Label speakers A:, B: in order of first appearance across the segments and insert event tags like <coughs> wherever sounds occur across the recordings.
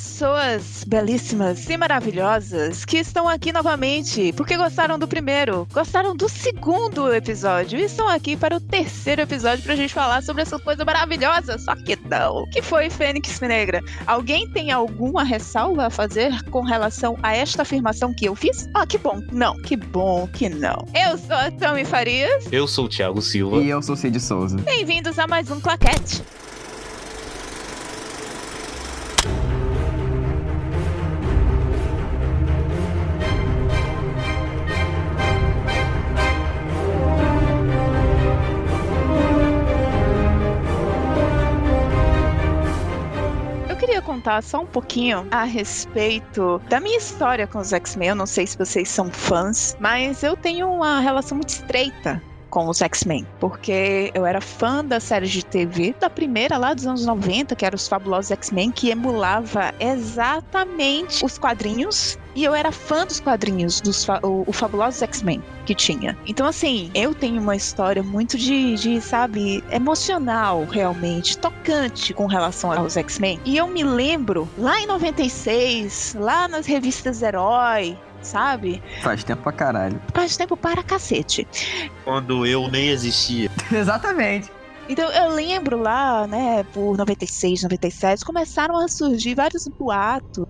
A: pessoas belíssimas e maravilhosas que estão aqui novamente porque gostaram do primeiro, gostaram do segundo episódio e estão aqui para o terceiro episódio pra gente falar sobre essa coisa maravilhosa, só que não, que foi Fênix Negra. Alguém tem alguma ressalva a fazer com relação a esta afirmação que eu fiz? Ah, que bom. Não, que bom que não. Eu sou a Tami Farias.
B: Eu sou o Thiago Silva.
C: E eu sou o Cid Souza.
A: Bem-vindos a mais um Claquete. Contar só um pouquinho a respeito da minha história com os X-Men. Eu não sei se vocês são fãs, mas eu tenho uma relação muito estreita com os X-Men, porque eu era fã da série de TV, da primeira lá dos anos 90, que era os Fabulosos X-Men, que emulava exatamente os quadrinhos e eu era fã dos quadrinhos, dos o, o Fabulosos X-Men que tinha. Então, assim, eu tenho uma história muito de, de, sabe, emocional, realmente, tocante com relação aos X-Men. E eu me lembro, lá em 96, lá nas revistas Herói, sabe?
C: Faz tempo pra caralho.
A: Faz tempo para cacete.
B: Quando eu nem existia. <laughs>
C: Exatamente.
A: Então eu lembro lá, né, por 96, 97, começaram a surgir vários boatos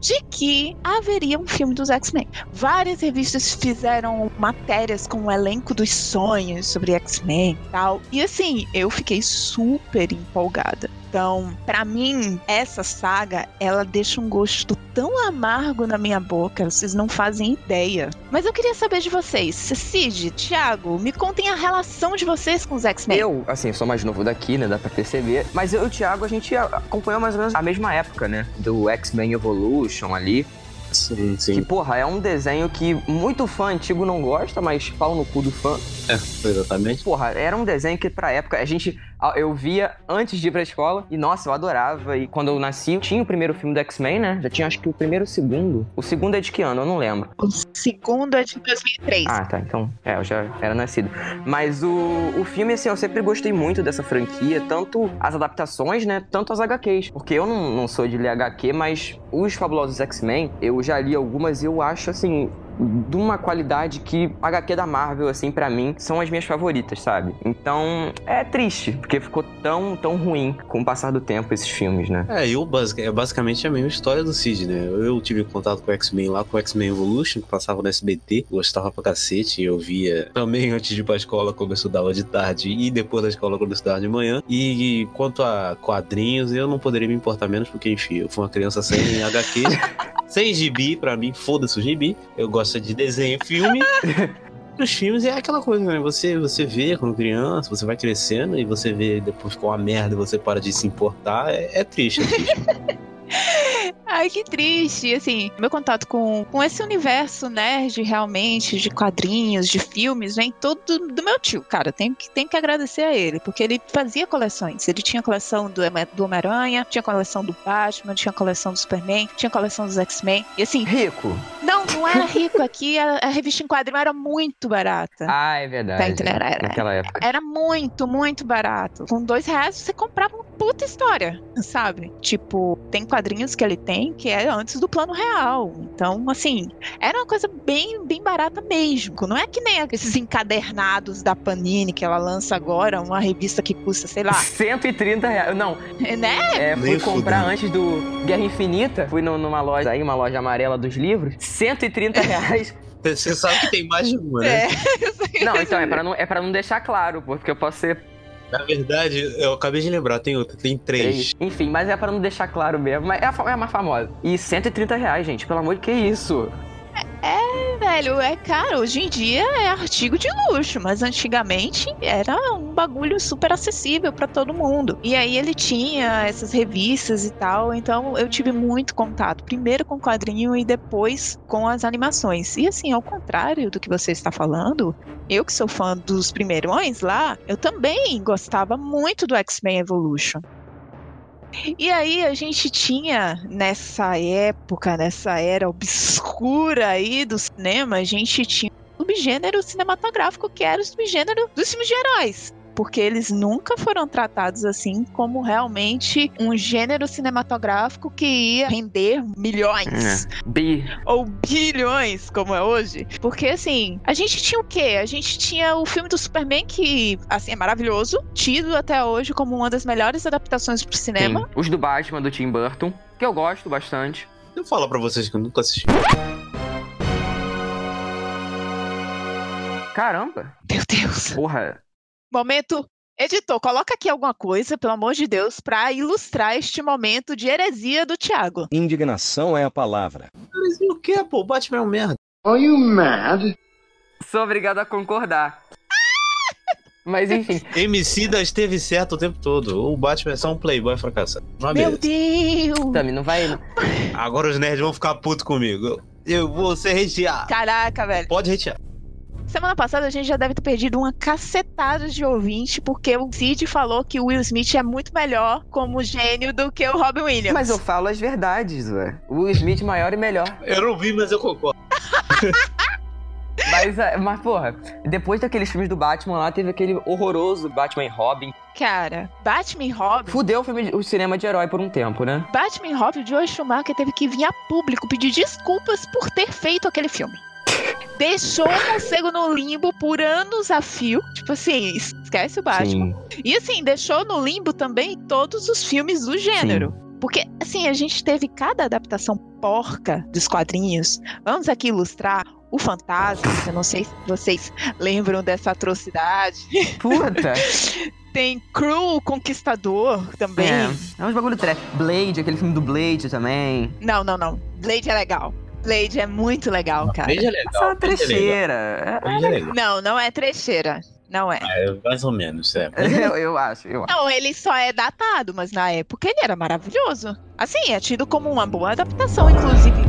A: de que haveria um filme dos X-Men. Várias revistas fizeram matérias com o elenco dos sonhos sobre X-Men e tal. E assim, eu fiquei super empolgada. Então, para mim, essa saga, ela deixa um gosto tão amargo na minha boca, vocês não fazem ideia. Mas eu queria saber de vocês, Cid, Thiago, me contem a relação de vocês com os X-Men.
C: Eu, assim, sou mais novo daqui, né, dá pra perceber, mas eu e o Thiago, a gente acompanhou mais ou menos a mesma época, né, do X-Men Evolution ali.
B: Sim, sim.
C: Que, porra, é um desenho que muito fã antigo não gosta, mas pau no cu do fã.
B: É, exatamente.
C: Porra, era um desenho que pra época a gente eu via antes de ir pra escola e, nossa, eu adorava. E quando eu nasci, tinha o primeiro filme do X-Men, né? Já tinha acho que o primeiro e o segundo. O segundo é de que ano? Eu não lembro.
A: O segundo é de 2003.
C: Ah, tá. Então, é, eu já era nascido. Mas o, o filme, assim, eu sempre gostei muito dessa franquia, tanto as adaptações, né? Tanto as HQs. Porque eu não, não sou de ler HQ, mas os fabulosos X-Men, eu já li algumas e eu acho, assim, de uma qualidade que HQ da Marvel, assim, para mim, são as minhas favoritas, sabe? Então, é triste, porque ficou tão, tão ruim com o passar do tempo esses filmes, né?
B: É, eu é basicamente a mesma história do Cid, né? Eu tive contato com o X-Men lá, com o X-Men Evolution, que passava no SBT, gostava pra cacete, eu via também antes de ir pra escola, quando eu estudava de tarde, e depois da escola, quando eu estudava de manhã. E quanto a quadrinhos, eu não poderia me importar menos, porque, enfim, eu fui uma criança sem HQ. <laughs> sem gibi, pra mim, foda-se o gibi. Eu gosto de desenho e filme. <laughs> Os filmes é aquela coisa, né? Você, você vê quando criança, você vai crescendo e você vê depois com a merda e você para de se importar. É, é triste, é triste. <laughs> <laughs>
A: Ai, que triste. Assim, meu contato com, com esse universo nerd, realmente, de quadrinhos, de filmes, vem todo do meu tio. Cara, tem que, tem que agradecer a ele, porque ele fazia coleções. Ele tinha coleção do, do Homem-Aranha, tinha coleção do Batman, tinha coleção do Superman, tinha coleção dos X-Men. E assim.
C: Rico.
A: Não, não era rico. Aqui a, a, revista em quadrinho era muito barata. <laughs>
C: Ah, é verdade. Tá
A: entendendo? Era,
C: Naquela época.
A: Era muito, muito barato. Com dois reais você comprava uma puta história, sabe? Tipo, tem quadrinhos que ele tem que é antes do plano real. Então, assim, era uma coisa bem, bem barata mesmo. Não é que nem esses encadernados da Panini que ela lança agora, uma revista que custa, sei lá.
C: 130 reais. Não.
A: Né?
C: É, fui comprar antes do Guerra Infinita. Fui numa loja aí, uma loja amarela dos livros. 130 reais.
B: Você sabe que tem mais de uma, né?
C: É, <laughs> não, então é pra não, é pra não deixar claro, porque eu posso ser
B: na verdade, eu acabei de lembrar, tem outra, tem três.
C: Enfim, mas é para não deixar claro mesmo. Mas é a, é a mais famosa. E 130 reais, gente, pelo amor de que isso?
A: É, velho, é caro. Hoje em dia é artigo de luxo, mas antigamente era um bagulho super acessível para todo mundo. E aí ele tinha essas revistas e tal, então eu tive muito contato, primeiro com o quadrinho e depois com as animações. E assim, ao contrário do que você está falando, eu que sou fã dos primeirões lá, eu também gostava muito do X-Men Evolution. E aí a gente tinha nessa época, nessa era obscura aí do cinema, a gente tinha subgênero cinematográfico que era o subgênero dos filmes de heróis. Porque eles nunca foram tratados assim como realmente um gênero cinematográfico que ia render milhões.
C: É. Bi.
A: Ou bilhões, como é hoje. Porque, assim, a gente tinha o quê? A gente tinha o filme do Superman, que, assim, é maravilhoso, tido até hoje como uma das melhores adaptações pro cinema.
C: Sim. Os do Batman, do Tim Burton, que eu gosto bastante.
B: Eu falo pra vocês que eu nunca assisti.
C: Caramba.
A: Meu Deus.
C: Porra.
A: Momento. Editor, coloca aqui alguma coisa, pelo amor de Deus, pra ilustrar este momento de heresia do Thiago.
D: Indignação é a palavra.
B: Mas o que, pô? O Batman é um merda.
E: Are you mad?
C: Sou obrigado a concordar. <laughs> Mas enfim.
B: MC da esteve certo o tempo todo. O Batman é só um playboy fracassado. Uma
A: Meu
B: beleza.
A: Deus!
C: Tami, não vai.
B: Agora os nerds vão ficar putos comigo. Eu vou ser retear.
A: Caraca, velho.
B: Pode retear.
A: Semana passada a gente já deve ter perdido uma cacetada de ouvinte, porque o Cid falou que o Will Smith é muito melhor como gênio do que o Robin Williams.
C: Mas eu falo as verdades, ué. O Will Smith maior e melhor.
B: Eu não vi, mas eu concordo. <laughs>
C: Mas, é, mas, porra, depois daqueles filmes do Batman lá, teve aquele horroroso Batman e Robin.
A: Cara, Batman e Robin.
C: Fudeu o, filme, o cinema de herói por um tempo, né?
A: Batman e Robin, o Joe Schumacher teve que vir a público pedir desculpas por ter feito aquele filme. Deixou o morcego no limbo por anos a fio. Tipo assim, esquece o Batman.
C: Sim.
A: E assim, deixou no limbo também todos os filmes do gênero. Porque, assim, a gente teve cada adaptação porca dos quadrinhos. Vamos aqui ilustrar o Fantasma. Eu não sei se vocês lembram dessa atrocidade.
C: Puta. <laughs>
A: Tem Cru o Conquistador também.
C: É, é uns bagulho trash. Blade, aquele filme do Blade também.
A: Não, não, não. Blade é legal. Blade é muito legal, cara.
B: Blade é legal.
C: Essa é uma
B: é legal.
C: trecheira.
B: Blade é legal.
A: Não, não é trecheira. Não é.
B: É, mais ou menos, é. <laughs>
C: É, eu, eu acho, eu acho.
A: Não, ele só é datado, mas na época ele era maravilhoso. Assim, é tido como uma boa adaptação, inclusive.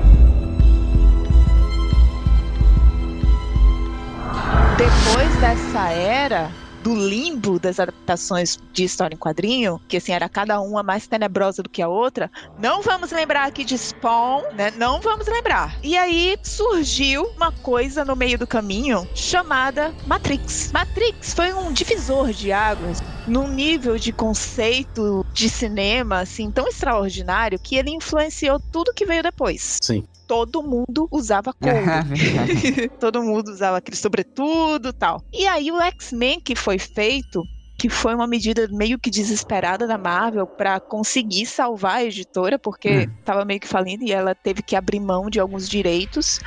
A: Depois dessa era do limbo das adaptações de história em quadrinho, que assim era cada uma mais tenebrosa do que a outra, não vamos lembrar aqui de Spawn, né? Não vamos lembrar. E aí surgiu uma coisa no meio do caminho chamada Matrix. Matrix foi um divisor de águas num nível de conceito de cinema assim tão extraordinário que ele influenciou tudo que veio depois.
B: Sim.
A: Todo mundo usava <laughs> couro.
C: Verdade. <laughs>
A: Todo mundo usava aquele sobretudo tal. E aí o X-Men que foi feito, que foi uma medida meio que desesperada da Marvel para conseguir salvar a editora, porque
C: Hum.
A: tava meio que falindo e ela teve que abrir mão de alguns direitos.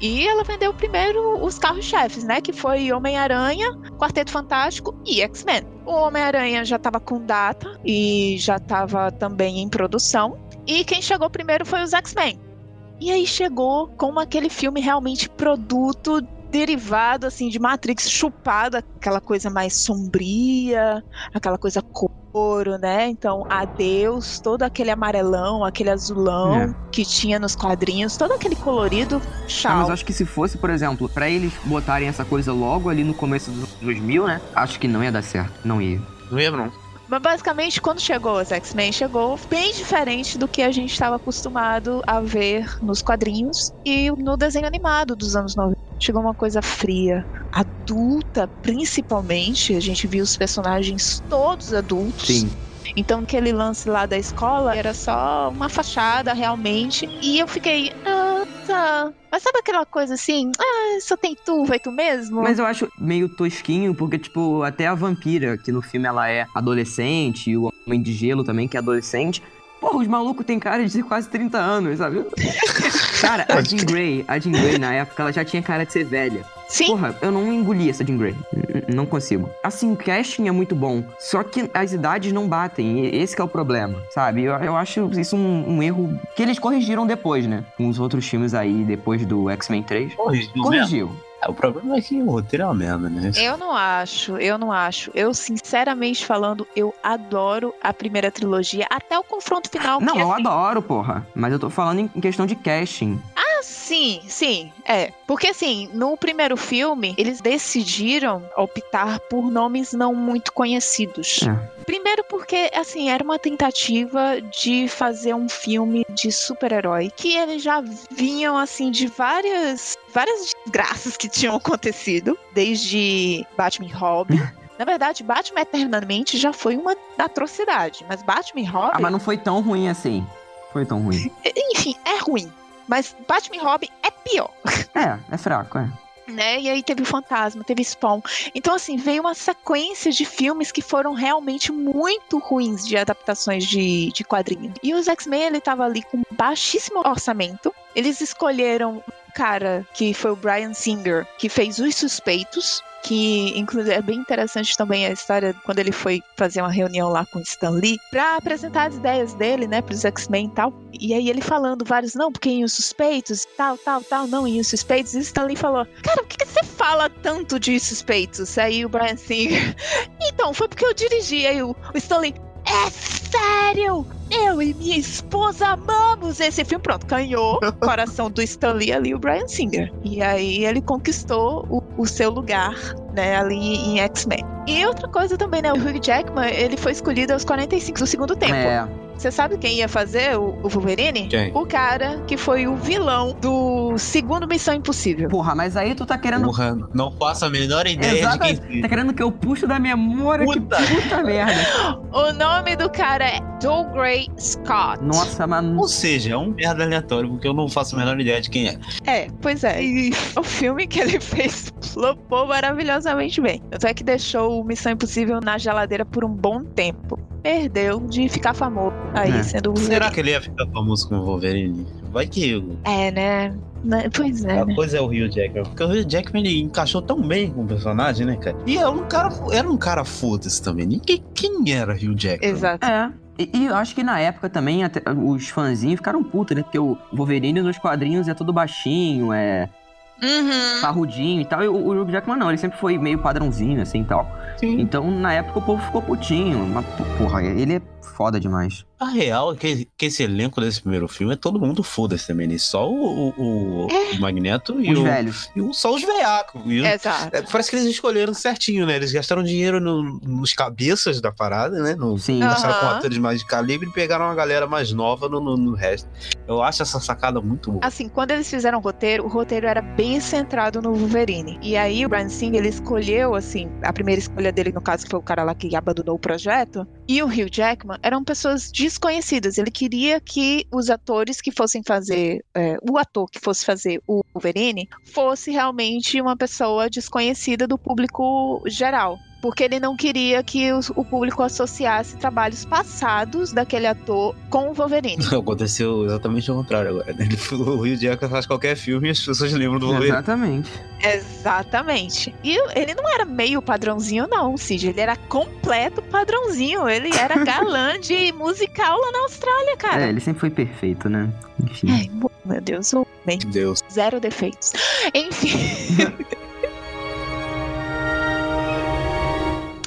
A: E ela vendeu primeiro os carros-chefes, né? Que foi Homem-Aranha, Quarteto Fantástico e X-Men. O Homem-Aranha já tava com data e já tava também em produção. E quem chegou primeiro foi os X-Men. E aí chegou como aquele filme realmente produto derivado assim de Matrix chupado, aquela coisa mais sombria, aquela coisa couro, né? Então, adeus, todo aquele amarelão, aquele azulão
C: É.
A: que tinha nos quadrinhos, todo aquele colorido,
C: Ah, mas
A: tchau.
C: eu acho que se fosse, por exemplo, pra eles botarem essa coisa logo ali no começo dos anos 2000, né? Acho que não ia dar certo. Não ia.
B: Não ia, não.
A: Mas basicamente, quando chegou os X-Men, chegou bem diferente do que a gente estava acostumado a ver nos quadrinhos e no desenho animado dos anos 90. Chegou uma coisa fria, adulta, principalmente. A gente viu os personagens todos adultos.
C: Sim.
A: Então, aquele lance lá da escola era só uma fachada, realmente. E eu fiquei, ah, tá. Mas sabe aquela coisa assim, ah, só tem tu, vai tu mesmo?
C: Mas eu acho meio tosquinho, porque, tipo, até a vampira, que no filme ela é adolescente, e o Homem de Gelo também, que é adolescente. Porra, os malucos têm cara de quase 30 anos, sabe? <laughs> Cara, a Jean Grey, a Jean Grey, na época, ela já tinha cara de ser velha.
A: Sim,
C: Porra, eu não engoli essa Jean Grey. N- Não consigo. Assim, o casting é muito bom. Só que as idades não batem. e Esse que é o problema, sabe? Eu, eu acho isso um, um erro que eles corrigiram depois, né? Com os outros filmes aí, depois do X-Men 3.
B: Corrigiu mesmo.
C: Corrigiu.
B: É, O problema é que o roteiro é uma merda, né?
A: Eu não acho, eu não acho. Eu, sinceramente falando, eu adoro a primeira trilogia, até o confronto final.
C: Não,
A: que,
C: eu
A: assim,
C: adoro, porra. Mas eu tô falando em questão de casting.
A: Ah, sim, sim, é. Porque assim, no primeiro filme, eles decidiram optar por nomes não muito conhecidos.
C: É.
A: Primeiro porque, assim, era uma tentativa de fazer um filme de super-herói que eles já vinham, assim, de várias, várias desgraças que tinham acontecido, desde Batman e Robin. <laughs> Na verdade, Batman Eternamente já foi uma atrocidade, mas Batman e Robin.
C: Ah, mas não foi tão ruim assim. Foi tão ruim. <laughs>
A: Enfim, é ruim. Mas Batman e Robin é pior.
C: É, é fraco, é.
A: Né? E aí teve o Fantasma, teve Spawn. Então, assim, veio uma sequência de filmes que foram realmente muito ruins de adaptações de, de quadrinhos. E os X-Men, ele tava ali com baixíssimo orçamento. Eles escolheram um cara que foi o Brian Singer, que fez Os Suspeitos, que inclusive é bem interessante também a história quando ele foi fazer uma reunião lá com Stan Lee para apresentar as ideias dele, né, pros X-Men e tal. E aí ele falando vários, não, porque em Os Suspeitos, tal, tal, tal, não, em Os Suspeitos. E Stan Lee falou, cara, por que, que você fala tanto de Suspeitos? Aí o Brian Singer, <laughs> então, foi porque eu dirigi. Aí o, o Stan Lee, é sério? Eu e minha esposa amamos esse filme. Pronto, ganhou o <laughs> coração do Stanley ali, o Brian Singer. E aí ele conquistou o, o seu lugar, né, ali em X-Men. E outra coisa também, né, o Hugh Jackman, ele foi escolhido aos 45 do segundo tempo.
C: É.
A: Você sabe quem ia fazer o, o Wolverine?
B: Quem?
A: O cara que foi o vilão do segundo Missão Impossível.
C: Porra, mas aí tu tá querendo.
B: Porra, não faço a menor ideia
C: Exatamente.
B: de quem
C: Tá querendo que eu puxe da memória?
B: Puta.
C: Que puta merda. <laughs>
A: O nome do cara é Dougray Scott.
C: Nossa, mano.
B: Ou seja, é um merda aleatório, porque eu não faço a menor ideia de quem é.
A: É, pois é. E <laughs> o filme que ele fez <laughs> flopou maravilhosamente bem. Tanto é que deixou o Missão Impossível na geladeira por um bom tempo. Perdeu de ficar famoso aí,
C: É.
A: sendo o
B: Será que ele ia ficar famoso com o Wolverine? Vai que
A: É, né? Né? Pois é,
B: a
A: né?
B: coisa é o Hugh Jackman. Porque o Hugh Jackman ele encaixou tão bem com o personagem, né, cara? E era um cara, era um cara foda-se também. Ninguém, quem era Hugh Jackman?
A: Exato.
C: É. E, e eu acho que na época também até os fãzinhos ficaram putos, né? Porque o Wolverine nos quadrinhos é todo baixinho, é
A: Uhum.
C: parrudinho e tal. E o, o Hugh Jackman não, ele sempre foi meio padrãozinho, assim e tal.
B: Sim.
C: Então, na época, o povo ficou putinho. Mas, porra, ele é foda demais.
B: A real é que, que esse elenco desse primeiro filme é todo mundo foda-se também, né? Só o, o, o Magneto e
C: Os
B: o,
C: velhos.
B: e o. Só os veiacos. E o-
A: Exato.
B: É, parece que eles escolheram certinho, né? Eles gastaram dinheiro no- nos cabeças da parada, né? No,
C: Sim.
B: Gastaram com
A: Aham.
B: atores mais de calibre e pegaram uma galera mais nova no, no- no resto. Eu acho essa sacada muito boa.
A: Assim, quando eles fizeram o roteiro, o roteiro era bem centrado no Wolverine. E aí o Brian Singer, ele escolheu, assim, a primeira escolha dele, no caso, que foi o cara lá que abandonou o projeto, e o Hugh Jackman, eram pessoas desconhecidas. Ele queria que os atores que fossem fazer, é, o ator que fosse fazer o Wolverine, fosse realmente uma pessoa desconhecida do público geral. Porque ele não queria que os- o público associasse trabalhos passados daquele ator com o Wolverine.
B: Aconteceu exatamente o contrário agora. né? Ele falou, o Rio Jackman faz qualquer filme e as pessoas lembram do Wolverine.
C: Exatamente.
A: Exatamente. E ele não era meio padrãozinho, não, Cid. Ele era completo padrãozinho. Ele era <laughs> galã de musical lá na Austrália,
C: É,
A: cara.
C: ele sempre foi perfeito, né? Enfim.
A: Ai, meu Deus, o homem.
B: Deus.
A: Zero defeitos. Enfim. <laughs>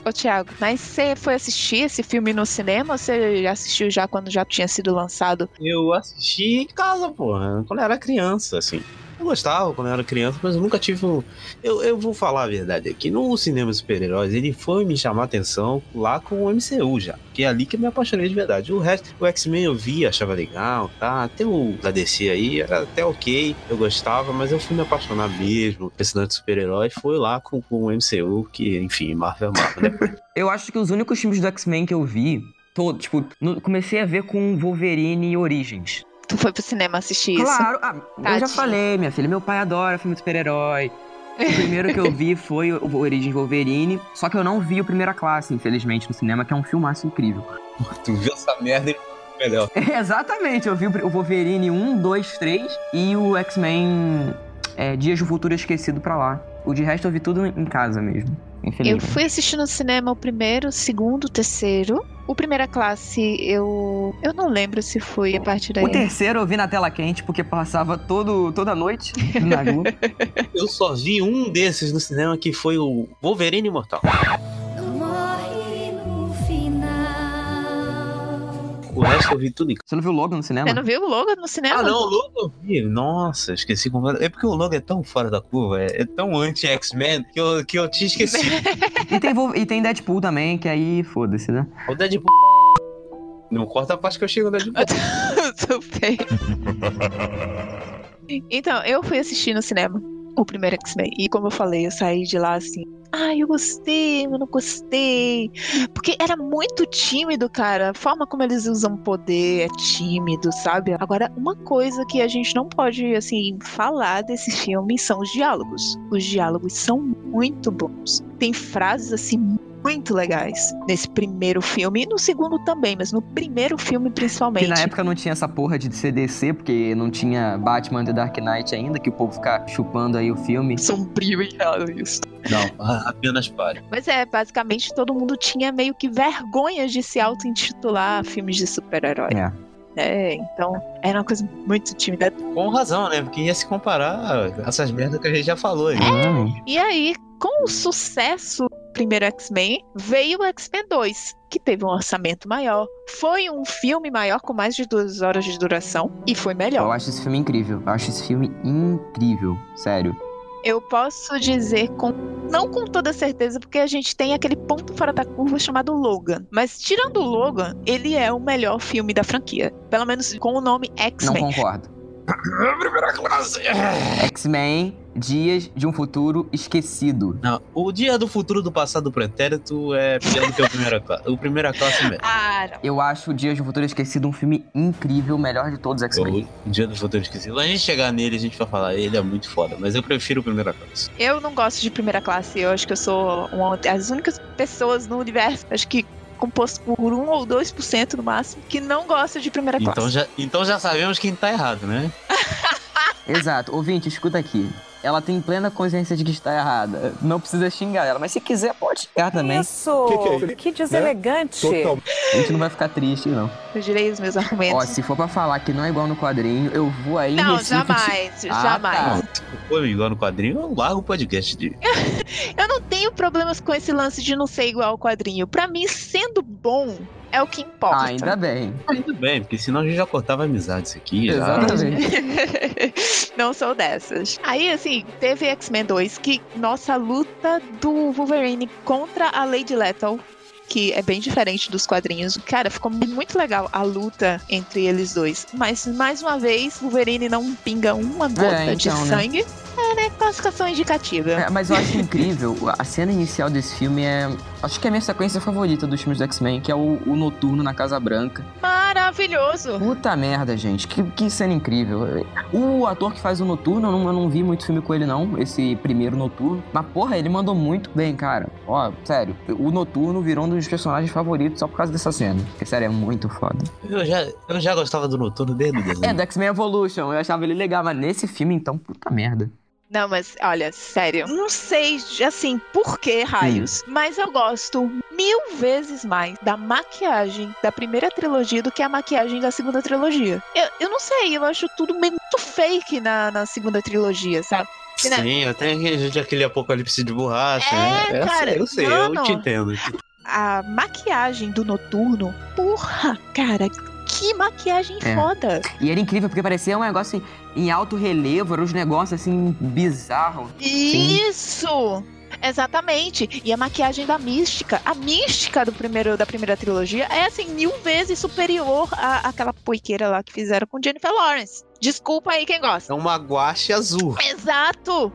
A: Ô, Thiago, mas você foi assistir esse filme no cinema ou você assistiu já quando já tinha sido lançado?
B: Eu assisti em casa, porra, quando eu era criança, assim. Eu gostava quando eu era criança, mas eu nunca tive um. Eu, eu vou falar a verdade aqui. No cinema super-heróis, ele foi me chamar atenção lá com o MCU já. Que é ali que eu me apaixonei de verdade. O resto, o X-Men eu vi, achava legal, tá? Até o da DC aí era até ok, eu gostava, mas eu fui me apaixonar mesmo. Pensando de super-herói, foi lá com, com o MCU, que, enfim, Marvel é Marvel, né? <laughs>
C: Eu acho que os únicos filmes do X-Men que eu vi, todo, tipo, no- comecei a ver com Wolverine e Origins.
A: Tu foi pro cinema assistir isso?
C: Claro, ah, eu já falei, minha filha, meu pai adora filme de super-herói. O primeiro que eu vi <laughs> foi o Origins Wolverine, só que eu não vi o Primeira Classe, infelizmente, no cinema, que é um filmaço incrível. <laughs>
B: tu viu essa merda e melhor. <laughs>
C: Exatamente, eu vi o Wolverine 1, 2, 3 e o X-Men é, Dias do Futuro Esquecido pra lá. O de resto eu vi tudo em casa mesmo,
A: Eu fui assistir no cinema o primeiro, o segundo, o terceiro. O primeira classe, eu. Eu não lembro se foi a partir daí.
C: O terceiro eu vi na tela quente, porque passava todo, toda noite na rua. <laughs>
B: Eu só vi um desses no cinema que foi o Wolverine Imortal. O resto eu vi tudo em casa.
C: Você não viu o Logo no cinema?
A: Você não viu o Logan no cinema?
B: Ah, não, o Logan eu vi. Nossa, esqueci completamente. É porque o Logan é tão fora da curva, é, é tão anti-X-Men que eu, que eu tinha esquecido. <laughs>
C: E tem, e tem Deadpool também, que aí foda-se, né?
B: o Deadpool. Não corta a parte que eu chego no Deadpool. <laughs>
A: Então, eu fui assistir no cinema o primeiro X-Men. E como eu falei, eu saí de lá assim, ai, eu gostei, eu não gostei. Porque era muito tímido, cara. A forma como eles usam poder é tímido, sabe? Agora, uma coisa que a gente não pode, assim, falar desse filme são os diálogos. Os diálogos são muito bons. Tem frases, assim, muito legais nesse primeiro filme e no segundo também, mas no primeiro filme principalmente.
C: Que na época não tinha essa porra de CDC, porque não tinha Batman The Dark Knight ainda, que o povo fica chupando aí o filme.
A: sombrio e realista.
B: Não, a- <laughs> apenas pare.
A: Mas é, basicamente todo mundo tinha meio que vergonha de se auto-intitular filmes de super-herói.
C: É.
A: É, então era uma coisa muito tímida.
B: Com razão, né? Porque ia se comparar a essas merdas que a gente já falou aí.
C: Exatamente.
A: E aí, com o sucesso do primeiro X-Men, veio o X-Men 2, que teve um orçamento maior. Foi um filme maior, com mais de duas horas de duração, e foi
C: Eu
A: melhor.
C: acho esse filme incrível. Eu acho esse filme incrível. Sério.
A: Eu posso dizer com. Não com toda certeza, porque a gente tem aquele ponto fora da curva chamado Logan. Mas tirando o Logan, ele é o melhor filme da franquia. Pelo menos com o nome
C: Não
A: X-Men.
C: concordo. <coughs>
B: Primeira classe.
C: X-Men, Dias de um Futuro Esquecido.
B: Não, o dia do futuro do passado pretérito é pior do que o primeira classe. O primeira classe mesmo.
A: Ah, não.
C: Eu acho Dias de um Futuro Esquecido um filme incrível, o melhor de todos os X-Men.
B: O dia do futuro esquecido. Quando a gente chegar nele, a gente vai falar, ele é muito foda, mas eu prefiro o primeira classe.
A: Eu não gosto de primeira classe. Eu acho que eu sou uma das únicas pessoas no universo, acho que composto por 1 ou 2% no máximo, que não gosta de primeira classe.
B: Então já, então já sabemos quem tá errado, né? <laughs>
C: Exato. Ouvinte, escuta aqui. Ela tem plena consciência de que está errada. Não precisa xingar ela, mas se quiser, pode xingar também.
F: Isso! Que, deselegante!
C: A gente não vai ficar triste, não.
A: Eu direi os meus
C: Ó,
A: argumentos.
C: se for pra falar que não é igual no quadrinho, eu vou aí
A: não,
C: Recife te-
A: jamais,
C: Ah,
A: jamais.
C: tá.
B: Não, se for igual no quadrinho, eu largo o podcast de. <laughs>
A: Eu não tenho problemas com esse lance de não ser igual ao quadrinho. Pra mim, sendo bom é o que importa.
C: Ah, ainda bem.
B: Muito bem, porque senão a gente já cortava amizades aqui. Já.
C: Exatamente. <laughs>
A: não sou dessas. Aí, assim, teve X-Men 2, que nossa luta do Wolverine contra a Lady Lethal. Que é bem diferente dos quadrinhos. Cara, ficou muito legal a luta entre eles dois. Mas, mais uma vez, Wolverine não pinga uma gota de
C: então, né?
A: sangue. É, né? Classificação indicativa.
C: É, mas eu acho incrível, a cena inicial desse filme é. Acho que é a minha sequência favorita dos filmes do X-Men, que é o, o Noturno na Casa Branca.
A: Maravilhoso.
C: Puta merda, gente, que, que cena incrível. O ator que faz o Noturno, eu não, eu não vi muito filme com ele, não, esse primeiro Noturno. Mas, porra, ele mandou muito bem, cara. Ó, sério, o Noturno virou um dos personagens favoritos só por causa dessa cena. Porque, sério, é muito foda.
B: Eu, já, eu já gostava do Noturno desde o <laughs> desenho.
C: É, do X-Men Evolution, eu achava ele legal, mas nesse filme, então, puta merda.
A: Não, mas olha, sério, não sei, assim, por que raios, mas eu gosto mil vezes mais da maquiagem da primeira trilogia do que a maquiagem da segunda trilogia. Eu, eu não sei, eu acho tudo meio muito fake na, na segunda trilogia, sabe? Né?
B: Sim, até aquele- aquele apocalipse de borracha.
A: É,
B: né? Eu
A: cara,
B: sei, eu sei,
A: mano.
B: eu te entendo.
A: A maquiagem do noturno, porra, cara, que maquiagem
C: É.
A: foda.
C: E era incrível, porque parecia um negócio em, em alto relevo, eram uns negócios assim, bizarros.
A: Isso! Exatamente. E a maquiagem da mística. A mística do primeiro, da primeira trilogia é assim, mil vezes superior à, àquela poiqueira lá que fizeram com Jennifer Lawrence. Desculpa aí quem gosta.
B: É uma guache azul.
A: Exato!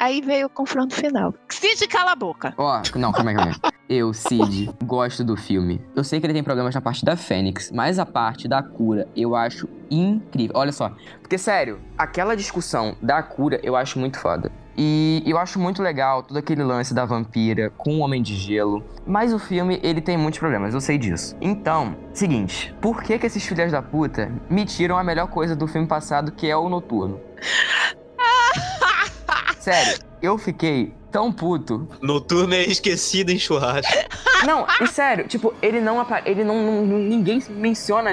A: Aí veio o confronto final. Cid, cala a boca.
C: Ó, não, calma aí, calma aí. Eu, Cid, gosto do filme. Eu sei que ele tem problemas na parte da Fênix, mas a parte da cura eu acho incrível. Olha só. Porque, sério, aquela discussão da cura eu acho muito foda. E eu acho muito legal todo aquele lance da vampira com o Homem de Gelo. Mas o filme, ele tem muitos problemas, eu sei disso. Então, seguinte, por que que esses filhos da puta me tiram a melhor coisa do filme passado, que é o Noturno? <laughs> Sério, eu fiquei tão puto
B: Noturno é esquecido em churrasco.
C: não, e sério, tipo, ele não apa- ele não, não- ninguém menciona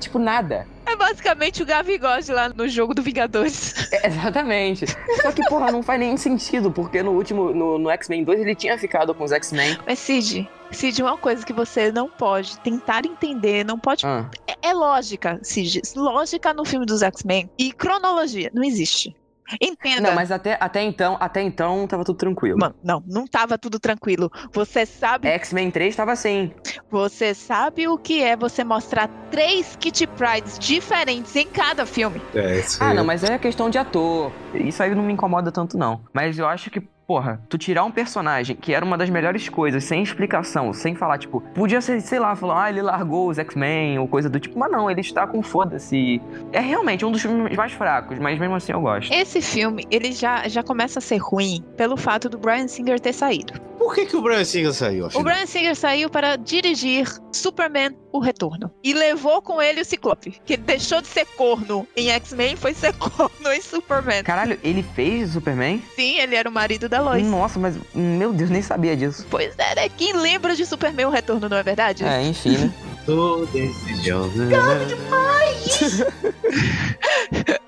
C: tipo nada.
A: É basicamente o Gavigode lá no jogo do Vingadores. <laughs>
C: É, exatamente. Só que, porra, não faz nenhum sentido, porque no último, no, no X-Men 2, ele tinha ficado com os X-Men.
A: Mas Cid, Cid, uma coisa que você não pode tentar entender, não pode.
C: Ah,
A: É, é lógica, Cid. Lógica no filme dos X-Men e cronologia. Não existe. Entenda.
C: Não, mas até, até então, até então tava tudo tranquilo.
A: Mano, não, não tava tudo tranquilo. Você sabe,
C: X-Men 3 tava assim.
A: você sabe o que é você mostrar três Kitty Prides diferentes em cada filme.
B: É, isso
C: Ah,
B: aí.
C: não, mas é questão de ator. Isso aí não me incomoda tanto, não. Mas eu acho que, porra, tu tirar um personagem que era uma das melhores coisas, sem explicação, sem falar, tipo, podia ser, sei lá, falar, ah, ele largou os X-Men ou coisa do tipo, mas não, ele está com foda-se. É realmente um dos filmes mais fracos, mas mesmo assim eu gosto.
A: Esse filme, ele já, já começa a ser ruim pelo fato do Brian Singer ter saído.
B: Por que, que o Brian Singer saiu,
A: O
B: afinal?
A: Brian Singer saiu para dirigir Superman O Retorno. E levou com ele o Ciclope. Que deixou de ser corno em X-Men e foi ser <laughs> corno em Superman.
C: Caralho, ele fez o Superman?
A: Sim, ele era o marido da Lois.
C: Nossa, mas, meu Deus, nem sabia disso.
A: Pois é, né? Quem lembra de Superman O Retorno, não é verdade?
C: É, enfim, <laughs> né?
B: Todo esse John.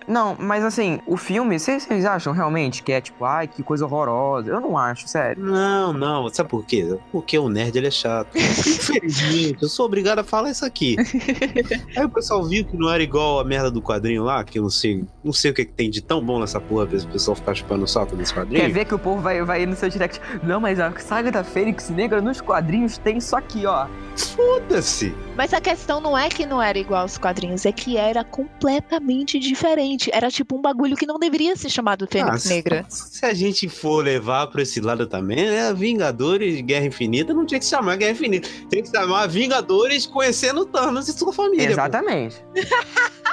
C: Não, mas assim, o filme, vocês vocês acham realmente que é tipo, ai, que coisa horrorosa? Eu não acho, sério.
B: Não, não, sabe por quê? Porque o nerd ele é chato. Infelizmente, eu sou obrigado a falar isso aqui. <laughs> Aí o pessoal viu que não era igual a merda do quadrinho lá, que eu não sei, não sei o que, que tem de tão bom nessa porra esse pessoal ficar chupando o saco desse quadrinho.
C: Quer ver que o povo vai, vai ir no seu direct? Não, mas a saga da Fênix Negra nos quadrinhos tem isso aqui, ó.
B: Foda-se!
A: Mas a questão não é que não era igual aos quadrinhos, é que era completamente diferente. Era tipo um bagulho que não deveria ser chamado Fênix
B: Ah,
A: Negra.
B: Se, se a gente for levar pra esse lado também, né? Vingadores Guerra Infinita não tinha que chamar Guerra Infinita. Tem que chamar Vingadores conhecendo Thanos e sua família.
C: Exatamente. <laughs>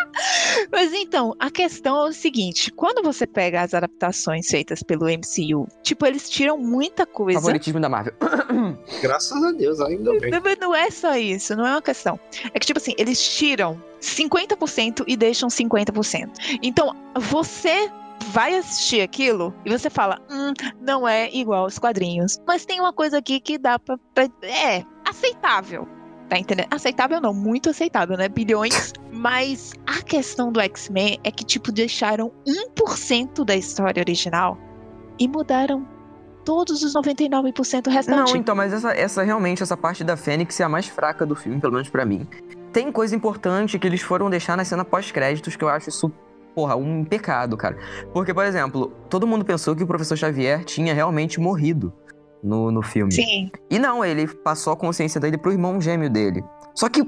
A: Mas então, a questão é o seguinte: quando você pega as adaptações feitas pelo MCU, tipo, eles tiram muita coisa.
C: Favoritismo da Marvel. <coughs>
B: Graças a Deus, ainda bem.
A: Não, mas não é só isso, não é uma questão. É que, tipo assim, eles tiram 50% e deixam 50%. Então, você vai assistir aquilo e você fala, hum, não é igual aos quadrinhos. Mas tem uma coisa aqui que dá pra. pra- é aceitável. Tá entendendo? Aceitável não, muito aceitável, né? Bilhões. <laughs> Mas a questão do X-Men é que, tipo, deixaram 1% da história original e mudaram todos os 99% restante.
C: Não, então, mas essa, essa realmente, essa parte da Fênix é a mais fraca do filme, pelo menos pra mim. Tem coisa importante que eles foram deixar na cena pós-créditos que eu acho isso, porra, um pecado, cara. Porque, por exemplo, todo mundo pensou que o professor Xavier tinha realmente morrido no, no filme.
A: Sim.
C: E não, ele passou a consciência dele pro irmão gêmeo dele. Só que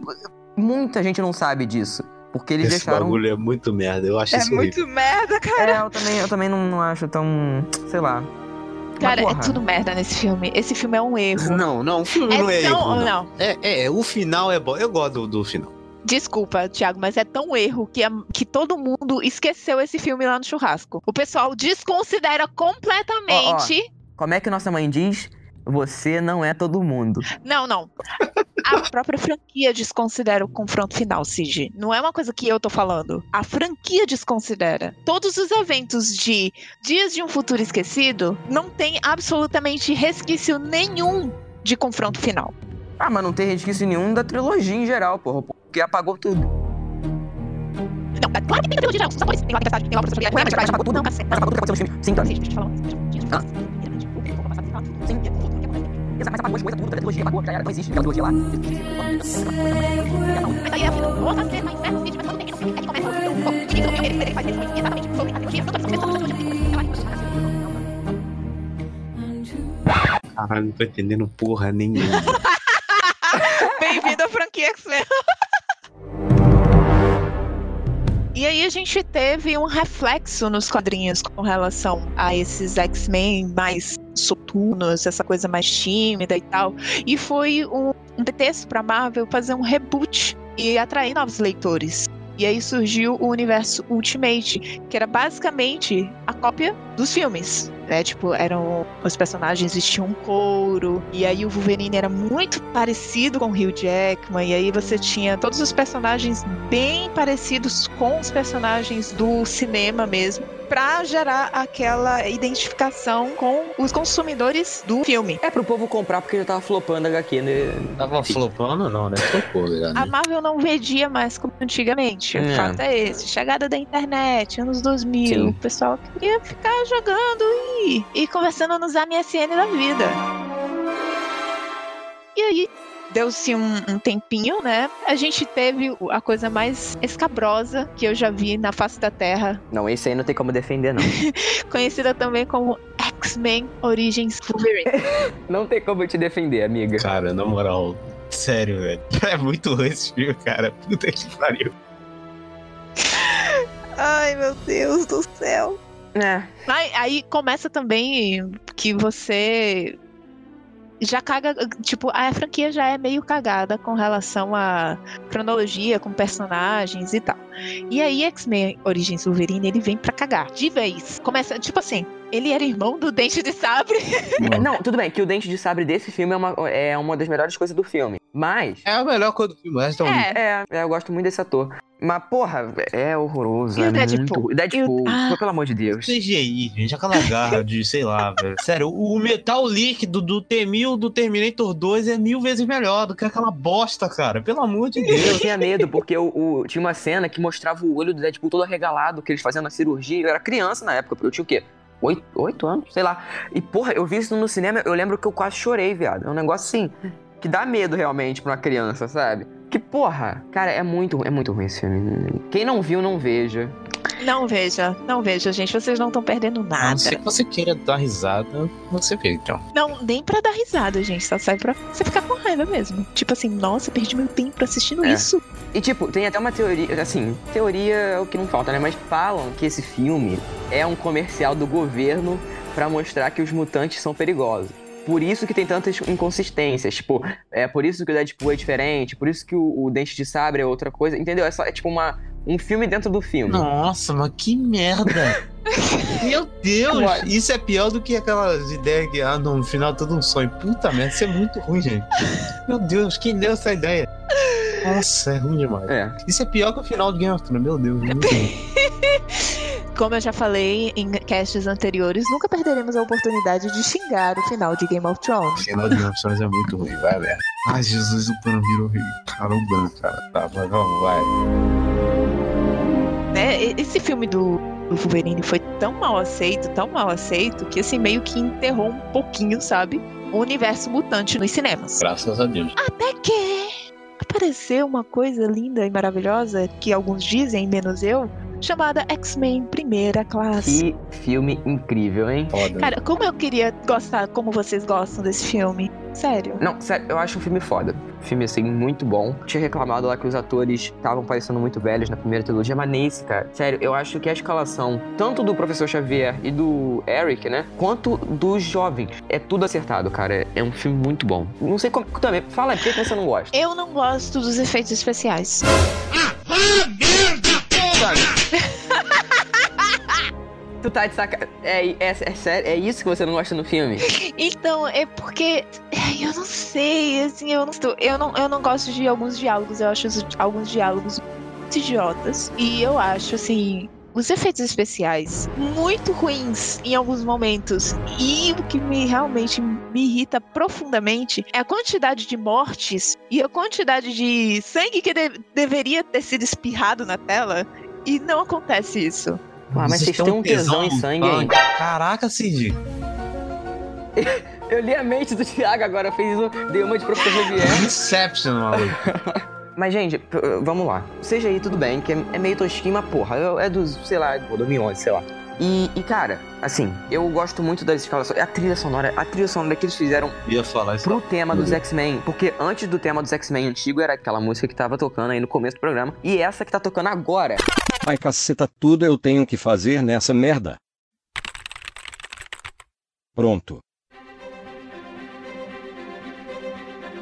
C: muita gente não sabe disso. Porque eles
B: Esse
C: deixaram.
B: bagulho é muito merda. Eu acho
A: É
B: isso horrível.
A: muito merda, cara.
C: É, eu também, eu também não, não acho tão. sei lá.
A: Cara, é tudo merda nesse filme. Esse filme é um erro. <laughs>
B: Não, não, o filme
A: É
B: não é
A: tão.
B: erro, não.
A: não.
B: É, é, o final é bom. Eu gosto do, do final.
A: Desculpa, Thiago, mas é tão erro que, a- que todo mundo esqueceu esse filme lá no churrasco. O pessoal desconsidera completamente.
C: Como é que nossa mãe diz? Você não é todo mundo.
A: Não, não. A própria franquia desconsidera o confronto final, Cid. Não é uma coisa que eu tô falando. A franquia desconsidera. Todos os eventos de Dias de um Futuro Esquecido não tem absolutamente resquício nenhum de confronto final.
C: Ah, mas não tem resquício nenhum da trilogia em geral, porra. Porque apagou tudo.
A: Não, claro que tem trilogia geral. Só isso. Tem lá a tempestade, tem lá o professor mas apagou tudo. Não, cacete.
C: Mas apagou tudo que aconteceu no filme. Sim, tá.
A: Cid, deixa eu te falar uma coisa.
C: Sim. Mas apagou as coisas tudo, a trilogia apagou, já era, não existe aquela trilogia lá.
A: Mas aí é a vida. Nossa, você vai inferno, Cid, mas quando tem que não tem, aí começa o filme. O que ele ele- ele faz isso exatamente sobre a trilogia. Tanto a trilogia, tanto a trilogia.
B: Caralho, não tô entendendo porra nenhuma. <laughs>
A: Bem-vindo à franquia X-Men. E aí a gente teve um reflexo nos quadrinhos com relação a esses X-Men mais soturnos, essa coisa mais tímida e tal. E foi um, um pretexto para Marvel fazer um reboot e atrair novos leitores. E aí surgiu o universo Ultimate, que era basicamente a cópia dos filmes. Né? Tipo, eram os personagens vestiam um couro, e aí o Wolverine era muito parecido com o Hugh Jackman, e aí você tinha todos os personagens bem parecidos com os personagens do cinema mesmo, pra gerar aquela identificação com os consumidores do filme.
C: É pro povo comprar porque já tava flopando a HQ, né?
B: Tava flopando, não, né? Flopou, ligado?
A: A Marvel não vendia mais como antigamente. O
C: É.
A: fato é esse. Chegada da internet, anos 2000.
C: Sim.
A: O pessoal queria ficar jogando e, e conversando nos MSN da vida. E aí deu-se um, um tempinho, né? A gente teve a coisa mais escabrosa que eu já vi na face da Terra,
C: Não, esse aí não tem como defender, não. <laughs>
A: conhecida também como X-Men Origins Wolverine. <laughs>
C: não tem como eu te defender, amiga.
B: Cara, na moral, sério, velho. <laughs> É muito ruim esse filme, cara. Puta que pariu.
A: Ai, meu Deus do céu.
C: É.
A: Aí, aí começa também que você já caga, tipo, a franquia já é meio cagada com relação à cronologia, com personagens e tal. E aí X-Men Origins Wolverine, ele vem pra cagar, de vez. Começa, tipo assim, ele era irmão do Dente de Sabre.
C: Não, tudo bem, que o dente de sabre desse filme é uma, é uma das melhores coisas do filme. Mas.
B: É a melhor coisa do filme, o resto é.
A: É,
C: É, é, eu gosto muito desse ator. Mas, porra, é horroroso.
A: E o
C: é
A: Deadpool?
C: muito. Deadpool,
A: E o- Ah.
C: pelo amor de Deus.
B: CGI, gente, aquela garra de, sei lá, velho. Sério, o metal líquido do T-1000 do Terminator 2 é mil vezes melhor do que aquela bosta, cara. Pelo amor de
C: Eu
B: Deus.
C: tinha medo, porque o, o- tinha uma cena que mostrava o olho do Deadpool todo arregalado, que eles fazendo a cirurgia. Eu era criança na época, porque eu tinha o quê? Oito, oito anos? Sei lá. E, porra, eu vi isso no cinema, eu lembro que eu quase chorei, viado. É um negócio assim, que dá medo realmente pra uma criança, sabe? Que, porra, cara, é muito, é muito ruim esse filme. Quem não viu, não veja.
A: Não veja, não veja, gente, vocês não estão perdendo
B: A
A: nada.
B: não ser que você queira dar risada, você vê, então.
A: Não, nem pra dar risada, gente, só sai pra você ficar com raiva mesmo. Tipo assim, nossa, perdi meu tempo assistindo
C: É.
A: isso.
C: E, tipo, tem até uma teoria, assim, teoria é o que não falta, né? Mas falam que esse filme é um comercial do governo pra mostrar que os mutantes são perigosos. Por isso que tem tantas inconsistências. Tipo, é por isso que o Deadpool é diferente, por isso que o, o Dente de Sabre é outra coisa. Entendeu? É, só, é tipo uma, um filme dentro do filme.
B: Nossa, mas que merda! <laughs> Meu Deus!
C: Agora-
B: Isso é pior do que aquelas ideias que, ah, não, no final é tudo um sonho. Puta merda, isso é muito ruim, gente. Meu Deus, quem deu essa ideia? Nossa, é ruim demais.
C: É.
B: Isso é pior que o final do Game of Thrones, meu Deus. Muito ruim. <laughs>
A: Como eu já falei em casts anteriores, nunca perderemos a oportunidade de xingar o final de Game of
B: O
A: Thrones.
B: final do Game of Thrones é muito ruim, vai, velho. Ai, Jesus, o pano virou caramba, cara. Tá, mas vamos, vai.
A: Né? Esse filme do, do Wolverine foi tão mal aceito, tão mal aceito, que assim meio que enterrou um pouquinho, sabe? O universo mutante nos cinemas.
B: Graças a Deus.
A: Até que apareceu uma coisa linda e maravilhosa, que alguns dizem, menos eu, chamada X-Men Primeira Classe.
C: Que filme incrível, hein?
B: Foda.
A: Cara, como eu queria gostar como vocês gostam desse filme. Sério.
C: Não, sério, eu acho um filme foda. Filme, assim, muito bom. Tinha reclamado lá que os atores estavam parecendo muito velhos na primeira trilogia, mas nesse, cara, sério, eu acho que a escalação, tanto do Professor Xavier e do Eric, né, quanto dos jovens, é tudo acertado, cara. É um filme muito bom. Não sei como. Também, fala aí, por que você não gosta?
A: Eu não gosto dos efeitos especiais. <laughs>
C: Tu tá de saca. É, é, é sério? É isso que você não gosta no filme?
A: Então, é porque. ai, eu não sei, assim, eu não, eu não, eu não gosto de alguns diálogos. Eu acho alguns diálogos muito idiotas. E eu acho, assim. Os efeitos especiais muito ruins em alguns momentos. E o que me realmente me irrita profundamente é a quantidade de mortes e a quantidade de sangue que de- deveria ter sido espirrado na tela. E não acontece isso.
C: Ah, mas vocês têm um tesão em sangue, hein?
B: Caraca, Cid. <laughs>
C: Eu li a mente do Thiago agora, fez um, dei uma de Professor Xavier.
B: Inception, maluco. <laughs>
C: Mas, gente, p- vamos lá. Seja aí, tudo bem, que é, é meio tosquinho, mas porra, é, é dos, sei lá, do 2011, sei lá. E, e, cara, assim, eu gosto muito das escalações. A trilha sonora, a trilha sonora que eles fizeram
B: Ia falar isso.
C: pro tema dos X-Men. Porque antes do tema dos X-Men antigo era aquela música que tava tocando aí no começo do programa. E essa que tá tocando agora.
D: Ai caceta, tudo eu tenho que fazer nessa merda. Pronto.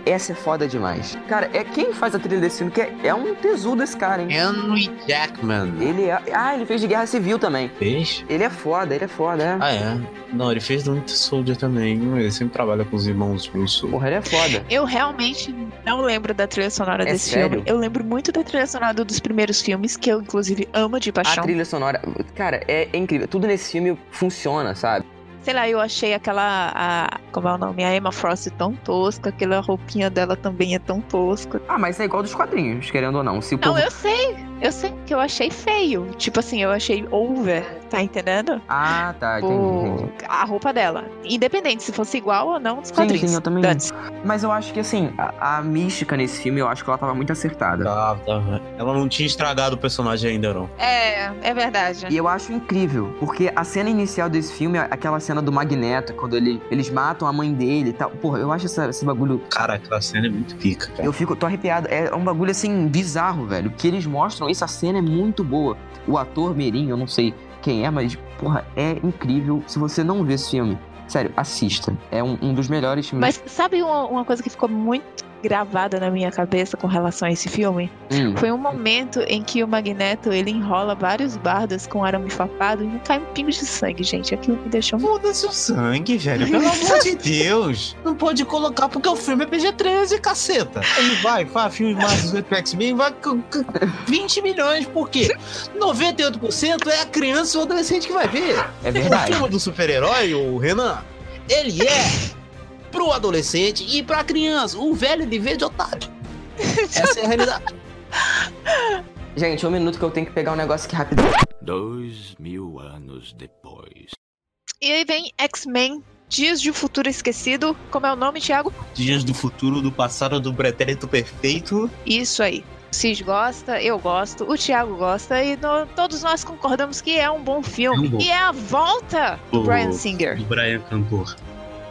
C: Essa é foda demais. Cara, é quem faz a trilha desse filme, que é, é um tesudo esse cara, hein?
B: Henry Jackman.
C: Ele é. Ah, ele fez de Guerra Civil também.
B: Fez?
C: Ele é foda, ele é foda, é.
B: Ah, é? Não, ele fez do Winter Soldier também. Ele sempre trabalha com os irmãos Russo.
C: Porra, ele é foda.
A: Eu realmente não lembro da trilha sonora
C: É
A: desse
C: sério?
A: filme. Eu lembro muito da trilha sonora dos primeiros filmes, que eu, inclusive, amo de
C: A
A: paixão.
C: trilha sonora, cara, é, é incrível. Tudo nesse filme funciona, sabe?
A: Sei lá, eu achei aquela. A, como é o nome? A Emma Frost tão tosca, aquela roupinha dela também é tão tosca.
C: Ah, mas é igual dos quadrinhos, querendo ou não. Se
A: Não,
C: povo,
A: eu sei. Eu sei que eu achei feio. Tipo assim, eu achei over, tá entendendo?
C: Ah, tá, entendi,
A: O- a roupa dela. Independente se fosse igual ou não
C: Sim,
A: quadrinhos.
C: sim, eu também.
A: Dane-se.
C: Mas eu acho que assim, a, a mística nesse filme, eu acho que ela tava muito acertada.
B: Tava, tava. Ela não tinha estragado o personagem ainda, não.
A: É, é verdade.
C: E eu acho incrível, porque a cena inicial desse filme, aquela cena do Magneto, quando ele, eles matam a mãe dele e tal. Porra, eu acho essa- esse bagulho.
B: Cara, aquela cena é muito pica, cara.
C: Eu fico, tô arrepiado. É um bagulho assim, bizarro, velho. Que eles mostram isso, a cena é muito boa. O ator Mirim, eu não sei quem é, mas, porra, é incrível. Se você não vê esse filme, sério, assista. É um, um dos melhores filmes.
A: Mas sabe uma, uma coisa que ficou muito gravada na minha cabeça com relação a esse filme?
C: Hum.
A: Foi um momento em que o Magneto ele enrola vários bardas com arame farpado e não cai um pingo de sangue, gente. Aquilo me deixou muito.
B: Foda-se o sangue, velho. Pelo <laughs> amor de Deus. Não pode colocar porque o filme é PG-13, caceta. Aí vai, faz filme mais 18 pro X-Men, vai com com 20 milhões, por quê? 98% é a criança ou adolescente que vai ver.
C: É
B: O
C: verdade.
B: filme do super-herói, o Renan, ele é pro adolescente e pra criança. O velho de otário. <laughs> Essa é a realidade.
C: Gente, um minuto que eu tenho que pegar um negócio aqui rápido.
G: Dois mil anos depois.
A: E aí vem X-Men. Dias de um Futuro Esquecido. Como é o nome, Thiago?
B: Dias do futuro, do passado, do pretérito perfeito.
A: Isso aí. O Cis gosta, eu gosto, o Thiago gosta e no- todos nós concordamos que é um bom filme.
B: É um bom.
A: E é a volta do
B: O-
A: Brian Singer.
B: Do Brian Cantor.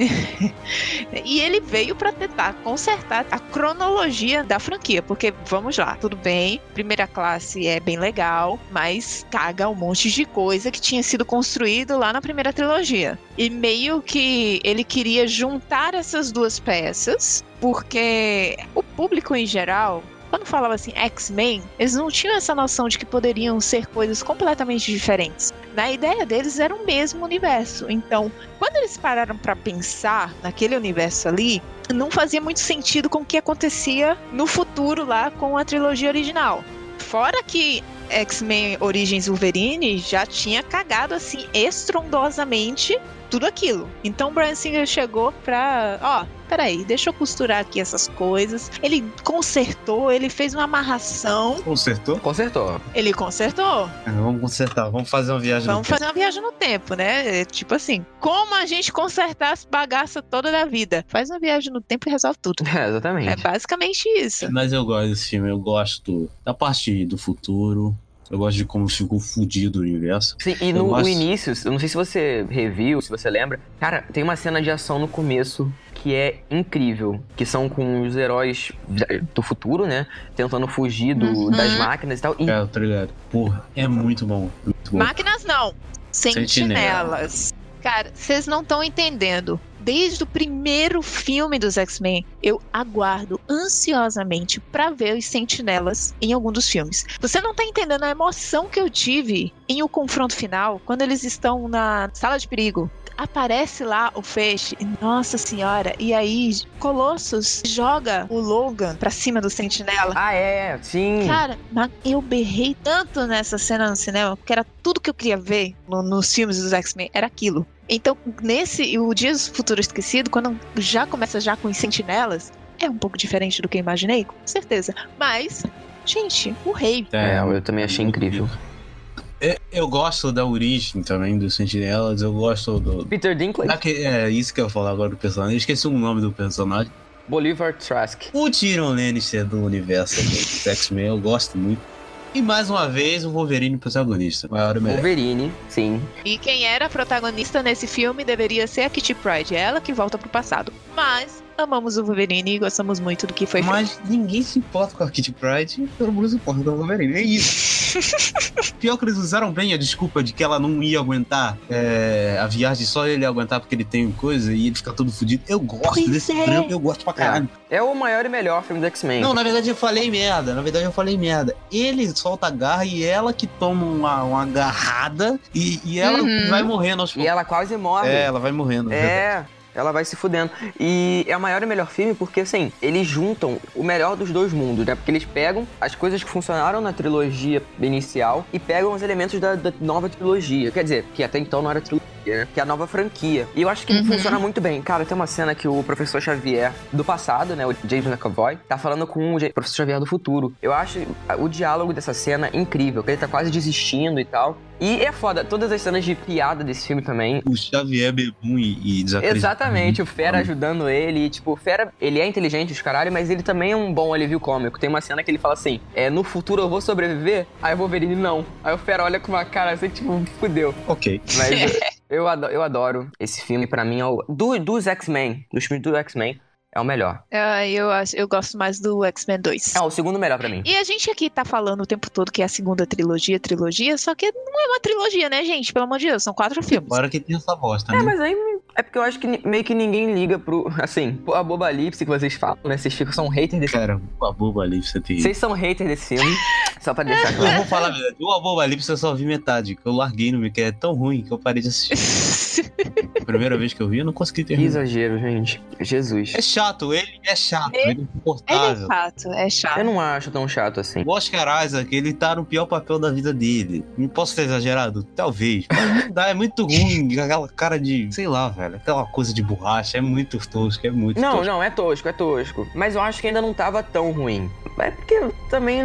B: <laughs>
A: E ele veio pra tentar consertar a cronologia da franquia, porque vamos lá, tudo bem, primeira classe é bem legal, mas caga um monte de coisa que tinha sido construído lá na primeira trilogia. E meio que ele queria juntar essas duas peças, porque o público em geral quando falava assim X-Men, eles não tinham essa noção de que poderiam ser coisas completamente diferentes. Na ideia deles era o mesmo universo. Então, quando eles pararam pra pensar naquele universo ali, não fazia muito sentido com o que acontecia no futuro lá com a trilogia original. Fora que X-Men Origins Wolverine já tinha cagado assim estrondosamente tudo aquilo. Então o Brian Singer chegou pra, ó, peraí, deixa eu costurar aqui essas coisas. Ele consertou, ele fez uma amarração,
B: Consertou?
C: Consertou.
A: ele consertou.
B: É, vamos consertar, vamos fazer uma viagem
A: Vamos
B: no
A: fazer uma viagem no tempo, né? É, Tipo assim, como a gente consertar as bagaças toda da vida? Faz uma viagem no tempo e resolve tudo.
C: É, exatamente.
A: É basicamente isso.
B: Mas eu gosto desse filme, eu gosto da parte do futuro. Eu gosto de como ficou fudido o universo.
C: Sim, e no
B: gosto.
C: início, eu não sei se você reviu, se você lembra, cara, tem uma cena de ação no começo que é incrível, que são com os heróis do futuro, né, tentando fugir do-
A: Uhum.
C: das máquinas e tal. E
B: É, tá ligado? Porra, é muito bom. Muito bom.
A: Máquinas não. Sentinelas. Cara, vocês não estão entendendo. Desde o primeiro filme dos X-Men, eu aguardo ansiosamente pra ver os sentinelas em algum dos filmes. Você não tá entendendo a emoção que eu tive em o confronto final, quando eles estão na sala de perigo. Aparece lá o feixe, e, nossa senhora, e aí Colossus joga o Logan pra cima do sentinela.
C: Ah, é, sim.
A: Cara, mas eu berrei tanto nessa cena no cinema, porque era tudo que eu queria ver no- nos filmes dos X-Men, era aquilo. Então, nesse, o Dias do Futuro Esquecido, quando já começa já com os sentinelas, é um pouco diferente do que eu imaginei, com certeza. Mas, gente, o rei.
C: É, eu também achei incrível.
B: É, Eu gosto da origem também dos sentinelas, eu gosto do.
C: Peter Dinklage,
B: é isso que eu ia falar agora do personagem. Eu esqueci o nome do personagem.
C: Bolivar Trask.
B: O Tyrion Lannister do universo dos X-Men, eu gosto muito. E mais uma vez, o Wolverine protagonista. Maior e melhor.
C: Wolverine, sim.
A: E quem era a protagonista nesse filme deveria ser a Kitty Pryde, é ela que volta pro passado. Mas amamos o Wolverine e gostamos muito do que foi feito.
B: Mas ninguém se importa com a Kitty Pryde, todo mundo se importa com o Wolverine. É isso. Pior que eles usaram bem a desculpa de que ela não ia aguentar é, a viagem, só ele ia aguentar porque ele tem coisa e ele fica todo fudido. Eu gosto
A: Pois
B: desse
A: é.
B: eu gosto pra caralho.
C: É o maior e melhor filme do X-Men.
B: Não, na verdade eu falei merda. Na verdade eu falei merda. Ele solta a garra e ela que toma uma, uma agarrada e, e ela
A: Uhum.
B: vai morrendo aos
C: E
B: poucos.
C: ela quase morre.
B: É, ela vai morrendo.
C: É, ela vai se fudendo. E é o maior e melhor filme porque, assim, eles juntam o melhor dos dois mundos, né? Porque eles pegam as coisas que funcionaram na trilogia inicial e pegam os elementos da, da nova trilogia. Quer dizer, que até então não era trilogia. né? Que é a nova franquia. E eu acho que
A: Uhum.
C: funciona muito bem. Cara, tem uma cena que o professor Xavier do passado, né? O James McAvoy, tá falando com o professor Xavier do futuro. Eu acho o diálogo dessa cena incrível, que ele tá quase desistindo e tal. E é foda, todas as cenas de piada desse filme também.
B: O Xavier Bebum e, e.
C: Exatamente, o Fera ajudando ele. E, tipo, o Fera, ele é inteligente, os caralho, mas ele também é um bom alívio cômico. Tem uma cena que ele fala assim: é, no futuro eu vou sobreviver? Aí o Wolverine, não. Aí o Fera olha com uma cara assim, tipo, fudeu.
B: Ok.
C: Mas <laughs> eu, eu, adoro, eu adoro esse filme, pra mim é o. Do, dos X-Men, dos filmes do X-Men, é o melhor.
A: Ah, eu, acho- eu gosto mais do X-Men 2.
C: É o segundo melhor pra mim.
A: E a gente aqui tá falando o tempo todo que é a segunda trilogia, trilogia, só que não é uma trilogia, né, gente? Pelo amor de Deus, são quatro filmes.
B: Agora que tem essa bosta,
C: É,
B: né?
C: mas aí é porque eu acho que meio que ninguém liga pro. Assim, a bobalipse que vocês falam, né? Vocês ficam, são haters desse
B: Cara, o Abobalipse é terrível.
C: Vocês são haters desse filme, só pra deixar
B: Eu
C: claro.
B: vou falar a verdade. O Abobalipse eu só vi metade, que eu larguei no meio, que é tão ruim que eu parei de assistir. A <laughs> primeira vez que eu vi, eu não consegui
C: Que
B: terminar.
C: exagero, gente. Jesus.
B: É chato, ele é chato,
A: Ele-
B: ele é
A: Ele é
B: insuportável.
A: chato, é chato.
C: Eu não acho tão chato assim.
B: O Oscar Isaac, ele tá no pior papel da vida dele. Não posso ter exagerado? Talvez. Mas não dá, é muito ruim. <laughs> Aquela cara de, sei lá, velho. Aquela coisa de borracha. É muito tosco, é muito
C: Não,
B: tosco.
C: não, é tosco, é tosco. Mas eu acho que ainda não tava tão ruim. É porque eu também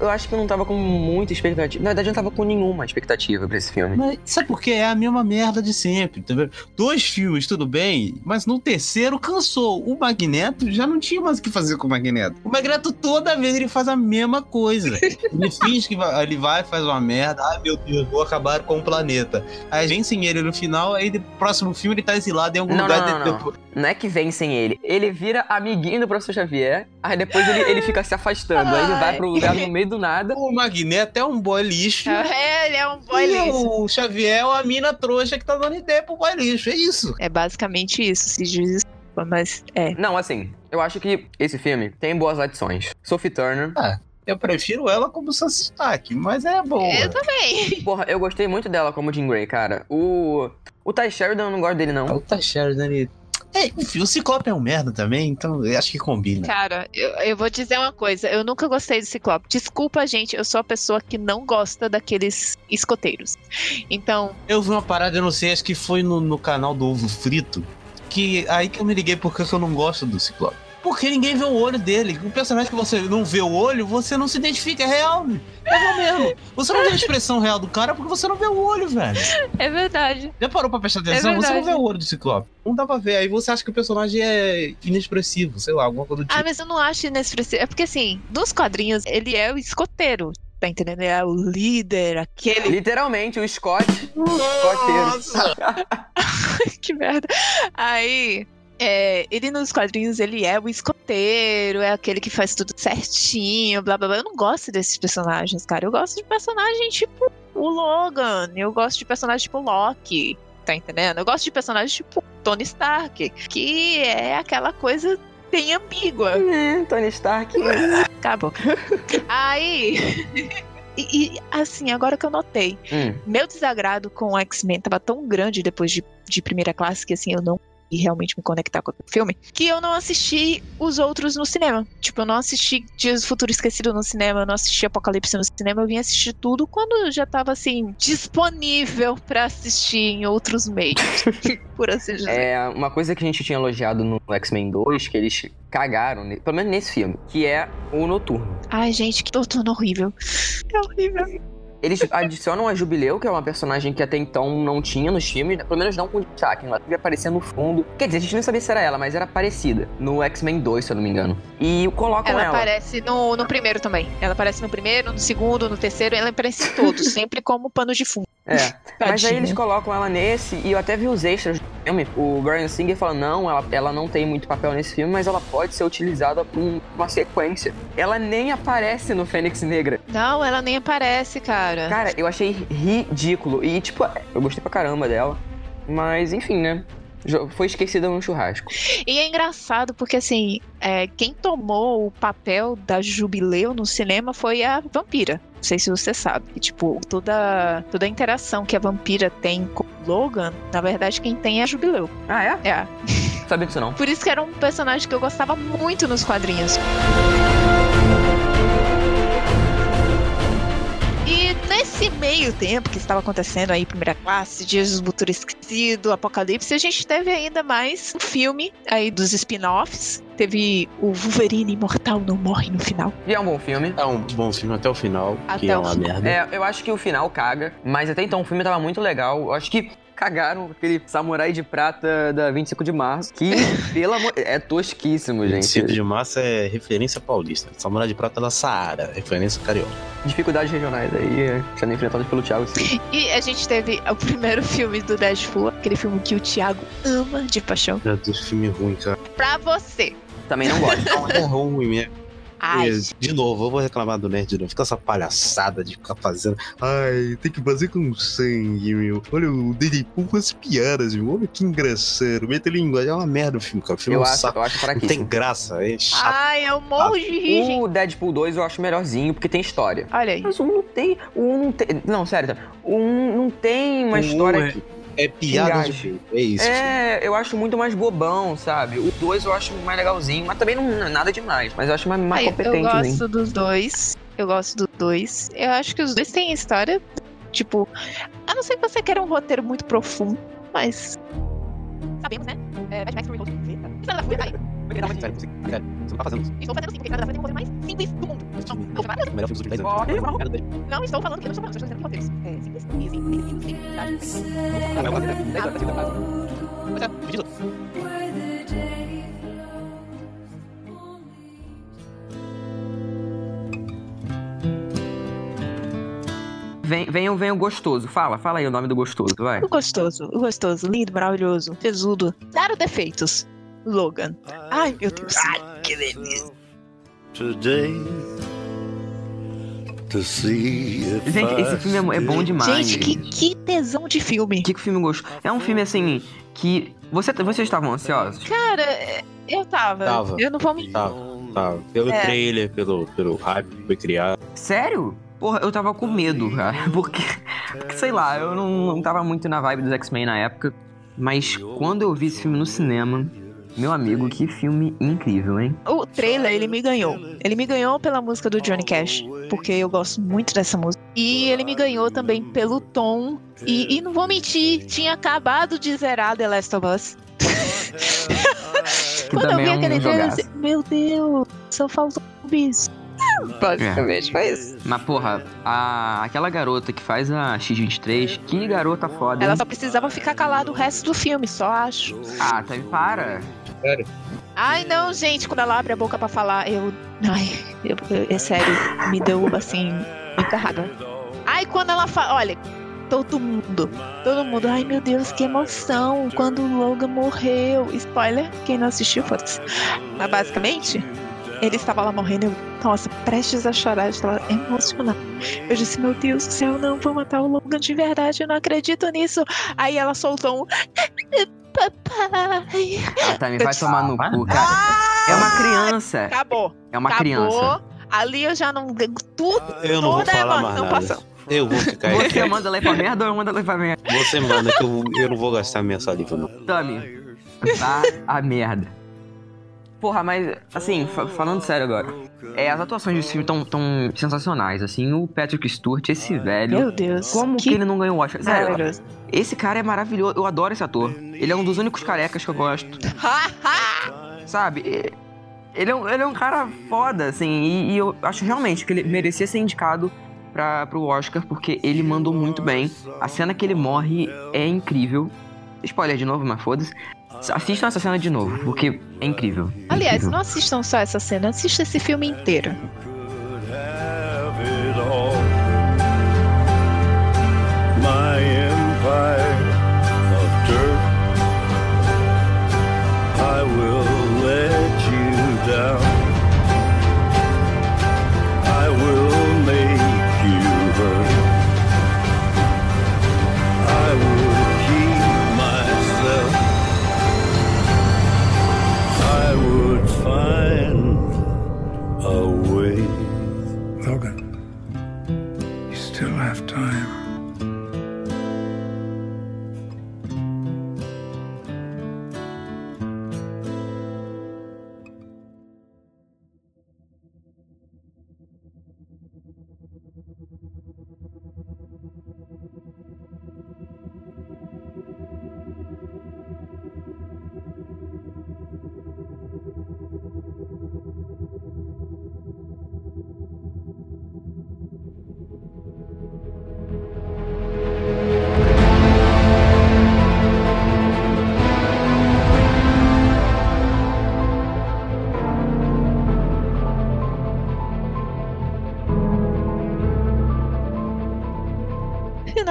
C: eu- acho que eu não tava com muita expectativa. Na verdade, eu não tava com nenhuma expectativa pra esse filme.
B: Mas sabe por quê? É a mesma merda de sempre, tá vendo? Dois filmes, tudo bem, mas no terceiro cansou. O Magneto já não tinha mais o que fazer com o Magneto. O Magneto toda vez ele faz a mesma coisa. Ele <laughs> finge que vai, ele vai faz uma merda. Ai meu Deus, vou acabar com o planeta. Aí vencem ele no final, aí no próximo filme ele tá exilado em algum
C: Não,
B: lugar.
C: não, não,
B: dentro-
C: Não é que vencem ele. Ele vira amiguinho do professor Xavier, aí depois ele, ele fica se afastando. Aí ele vai
A: Ai.
C: pro lugar no meio do nada.
B: O Magneto é um boy lixo.
A: É, ele é um boy
B: e
A: lixo.
B: o Xavier é uma mina trouxa que tá dando ideia pro boy lixo. É isso.
A: É basicamente isso, se diz desculpa, mas é.
C: Não, assim, eu acho que esse filme tem boas adições. Sophie Turner.
B: Eu prefiro ela como Stark, mas é boa.
A: Eu também. <laughs>
C: Porra, eu gostei muito dela como Jean Grey, cara. O. O Ty Sheridan eu não gosto dele, não.
B: O Ty Sheridan, ele... É, enfim, o Ciclope é um merda também, então eu acho que combina.
A: Cara, eu, eu vou dizer uma coisa. Eu nunca gostei do Ciclope. Desculpa, gente. Eu sou a pessoa que não gosta daqueles escoteiros. Então,
B: Eu vi uma parada, eu não sei, acho que foi no, no canal do Ovo Frito, que aí que eu me liguei porque eu não gosto do Ciclope. Porque ninguém vê o olho dele. O personagem que você não vê o olho, você não se identifica, é real. É o mesmo. Você não vê a expressão real do cara porque você não vê o olho, velho.
A: é verdade.
B: Já parou pra prestar atenção?
A: É
B: você não vê o olho do Ciclope. Não dá pra ver. Aí você acha que o personagem é inexpressivo, sei lá, alguma coisa do tipo.
A: Ah, mas eu não acho inexpressivo. É porque, assim, nos quadrinhos, ele é o escoteiro. Tá entendendo? Ele é o líder, aquele.
C: Literalmente, o Scott. Escoteiro. <laughs>
B: Nossa!
A: que merda. Aí. É, ele nos quadrinhos, ele é o escoteiro, é aquele que faz tudo certinho, blá blá blá. Eu não gosto desses personagens, cara. Eu gosto de personagem tipo o Logan. Eu gosto de personagem tipo Loki. Tá entendendo? Eu gosto de personagens tipo Tony Stark, que é aquela coisa bem ambígua.
C: É, Tony Stark.
A: Acabou. Aí. <laughs> E, e, assim, agora que eu notei,
C: Hum.
A: meu desagrado com o X-Men tava tão grande depois de, de primeira classe que assim eu não e realmente me conectar com o filme, que eu não assisti os outros no cinema. Tipo, eu não assisti Dias do Futuro Esquecido no cinema, eu não assisti Apocalipse no cinema, eu vim assistir tudo quando já tava assim, disponível pra assistir em outros meios. <laughs> por assim dizer.
C: É uma coisa que a gente tinha elogiado no X-Men 2, que eles cagaram, pelo menos nesse filme, que é o Noturno.
A: Ai, gente, que doutor horrível. É horrível.
C: Eles adicionam a Jubileu, que é uma personagem que até então não tinha nos filmes, pelo menos não com destaque. Ela devia aparecer no fundo. Quer dizer, a gente não sabia se era ela, mas era parecida. No X-Men 2, se eu não me engano. E colocam
A: Ela
C: ela.
A: aparece no, no primeiro também. Ela aparece no primeiro, no segundo, no terceiro, ela aparece em todos, <laughs> sempre como pano de fundo.
C: É. <laughs> Mas aí eles colocam ela nesse, e eu até vi os extras do filme. O Brian Singer fala: não, ela, ela não tem muito papel nesse filme, mas ela pode ser utilizada um- uma sequência. Ela nem aparece no Fênix Negra.
A: Não, ela nem aparece, cara.
C: Cara, eu achei ridículo. E, tipo, eu gostei pra caramba dela. Mas, enfim, né? Foi esquecida no churrasco.
A: E é engraçado porque, assim, é, quem tomou o papel da Jubileu no cinema foi a vampira. Não sei se você sabe. E, tipo, toda, toda a interação que a vampira tem com o Logan, na verdade, quem tem é a Jubileu.
C: Ah, é?
A: É.
C: Sabia disso não.
A: Por isso que era um personagem que eu gostava muito nos quadrinhos. Nesse meio tempo que estava acontecendo aí Primeira Classe, Dias do Futuro Esquecido, Apocalipse, a gente teve ainda mais um filme aí dos spin-offs. Teve o Wolverine Imortal Não Morre no final.
C: E é um bom filme.
B: É um bom filme até o final,
A: Até
B: que é
A: o
B: uma
A: final.
B: merda.
C: É, eu acho que o final caga, mas até então o filme tava muito legal. Eu acho que cagaram aquele samurai de prata da 25 de março, que, <laughs> pelo amor... É tosquíssimo, gente.
B: 25 de março é referência paulista. Samurai de Prata da Saara, referência carioca.
C: Dificuldades regionais aí, é, sendo enfrentadas pelo Thiago Silva.
A: E a gente teve o primeiro filme do Deadpool, aquele filme que o Thiago ama de paixão.
B: Meu Deus, filme ruim, cara.
A: Pra você.
C: Também não gosto. <laughs>
B: É ruim mesmo.
A: Ai,
B: De novo, eu vou reclamar do Nerd de novo. Fica essa palhaçada de ficar fazendo. Ai, tem que fazer com sangue, meu. Olha o Deadpool com as piadas, meu. Olha que engraçado. Meta língua. É uma merda o filme, cara. O filme
C: Eu
B: é um
C: acho,
B: saco.
C: eu acho
B: Não tem graça, é chato.
A: ai, eu morro de rir, gente.
C: O Deadpool 2 eu acho melhorzinho, porque tem história.
A: Olha aí.
C: Mas o 1 não tem. O 1 não tem. Não, sério, tá? o 1 não tem uma
B: um
C: história
B: é-
C: que.
B: É piada de feito. É isso.
C: É, eu acho muito mais bobão, sabe? O 2 eu acho mais legalzinho, mas também não é nada demais. Mas eu acho mais, mais
A: Ai, eu
C: competente, hein?
A: gosto dos dois. Eu gosto dos dois. Eu acho que os dois têm história. Tipo, a não ser que você queira um roteiro muito profundo, mas. Sabemos, né? É, Mad Max Fury Road.
B: Sério, você, você não tá fazendo isso.
A: Estou fazendo sim, porque Estrada da Fúria tem mais simples do mundo. Não, não, vai-
B: O melhor filme dos últimos 10 anos.
C: Ó,
B: Cara dele.
A: não estou falando que não estou falando, estou dizendo que roteiros. É simples, easy, easy, easy, verdade.
B: Não, eu gosto dele. 10 anos, 10 anos. Mas é, dividido.
C: Vem, vem, vem o gostoso. Fala, fala aí o nome do gostoso, vai.
A: O gostoso, o gostoso, lindo, maravilhoso, tesudo. Zero defeitos. Logan. Ai, meu Deus. Ai, que delícia.
G: Today, to see if
C: Gente, esse filme é, é bom demais.
A: Gente, que, que tesão de filme.
C: Que que filme gostou? É um filme assim que. Você, vocês estavam ansiosos?
A: Cara, é, eu tava.
B: Tava.
A: Eu não vou mentir.
B: Tá, tá. Pelo
A: É.
B: trailer, pelo, pelo hype que foi criado.
C: Sério? Porra, eu tava com medo, cara. <laughs> Porque, porque, sei lá, eu não, não tava muito na vibe dos X-Men na época. Mas quando eu vi esse filme no cinema, meu amigo, que filme incrível, hein?
A: O trailer, ele me ganhou. Ele me ganhou pela música do Johnny Cash, porque eu gosto muito dessa música. E ele me ganhou também pelo tom. E, e não vou mentir, tinha acabado de zerar The Last of Us. <laughs> Quando eu vi
C: é um
A: aquele trailer, eu disse, meu Deus, só faltou um bis. <laughs> Basicamente foi isso.
C: Mas, porra, a, aquela garota que faz a X23, que garota foda.
A: Ela
C: hein?
A: só precisava ficar calada o resto do filme, só acho.
C: Ah, tá, para.
A: Ai, não, gente, quando ela abre a boca pra falar, eu. Ai, eu, eu- é sério, me deu, assim, muita raiva. Ai, quando ela fala. Olha, todo mundo, todo mundo, ai meu Deus, que emoção, quando o Logan morreu. Spoiler, quem não assistiu, foda-se. Mas basicamente, ele estava lá morrendo, eu, nossa, prestes a chorar, eu estava emocionada. Eu disse, meu Deus do céu, não, vou matar o Logan de verdade, eu não acredito nisso. Aí ela soltou um. Papai.
C: Ah, tá, me vai tomar no cu, cara. É uma criança.
A: Acabou.
C: É uma
A: Acabou.
C: criança.
A: Ali eu já não. Tudo.
B: Eu não vou
A: a
B: falar mais nada. Eu vou ficar aí.
C: Você manda ela ir pra merda ou eu mando ela pra merda?
B: Você manda que eu, eu não vou gastar minha saliva, não.
C: Tami, vá a merda. Porra, mas, assim, fa- falando sério agora. É, as atuações desse filme tão, tão sensacionais, assim. O Patrick Stewart, esse velho.
A: Meu Deus.
C: Como que, ele não ganhou o Oscar? Sério, esse cara é maravilhoso. Eu adoro esse ator. Ele é um dos únicos carecas que eu gosto. <laughs> Sabe? Ele é um, ele é um cara foda, assim. E, e eu acho realmente que ele merecia ser indicado pra, pro Oscar, porque ele mandou muito bem. A cena que ele morre é incrível. Spoiler de novo, mas foda-se. Assistam essa cena de novo, porque é incrível. É
A: Aliás,
C: incrível.
A: não assistam só essa cena, assista esse filme inteiro.
G: My empire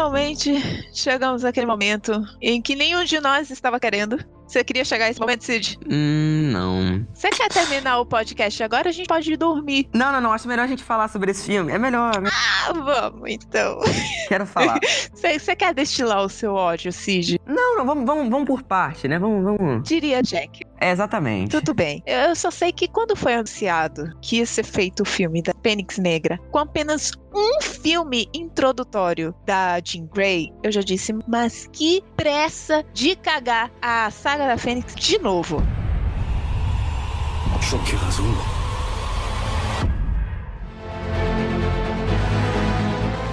A: finalmente chegamos àquele momento em que nenhum de nós estava querendo. Você queria chegar a esse momento, Cid?
C: Hum, não.
A: Você quer terminar o podcast agora? A gente pode ir dormir.
C: Não, não, não. Acho melhor a gente falar sobre esse filme. É melhor.
A: Ah, vamos então.
C: Quero falar. <laughs>
A: Você você quer destilar o seu ódio, Cid?
C: não, não, vamos, vamos, vamos por parte, né? Vamos, vamos.
A: Diria Jack.
C: É, exatamente.
A: Tudo bem. Eu só sei que quando foi anunciado que ia ser feito o filme da Fênix Negra com apenas um filme introdutório da Jean Grey, eu já disse, mas que pressa de cagar a saga da Fênix de novo.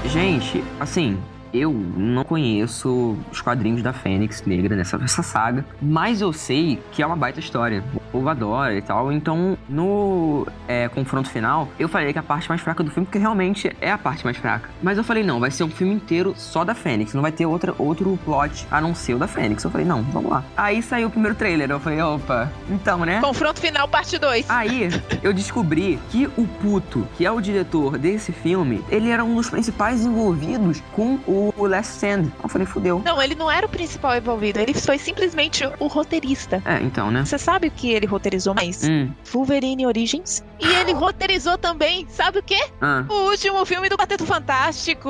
C: Gente, assim, eu não conheço os quadrinhos da Fênix Negra nessa <laughs> essa saga, mas eu sei que é uma baita história. O povo adora e tal. Então, no é, confronto final, eu falei que é a parte mais fraca do filme, porque realmente é a parte mais fraca. Mas eu falei, não, vai ser um filme inteiro só da Fênix, não vai ter outra, outro plot a não ser o da Fênix. Eu falei, não, vamos lá. Aí saiu o primeiro trailer, eu falei, opa, então, né?
A: Confronto final, parte 2.
C: Aí eu descobri que o puto, que é o diretor desse filme, ele era um dos principais envolvidos com o Last Stand. Eu falei, fudeu.
A: Não, ele não era o principal envolvido, ele foi simplesmente o roteirista.
C: É, então, né?
A: Você sabe o que ele roteirizou mais?
C: Hum,
A: Wolverine Origins. E ele roteirizou também, sabe o quê?
C: ah.
A: O último filme do Quarteto Fantástico.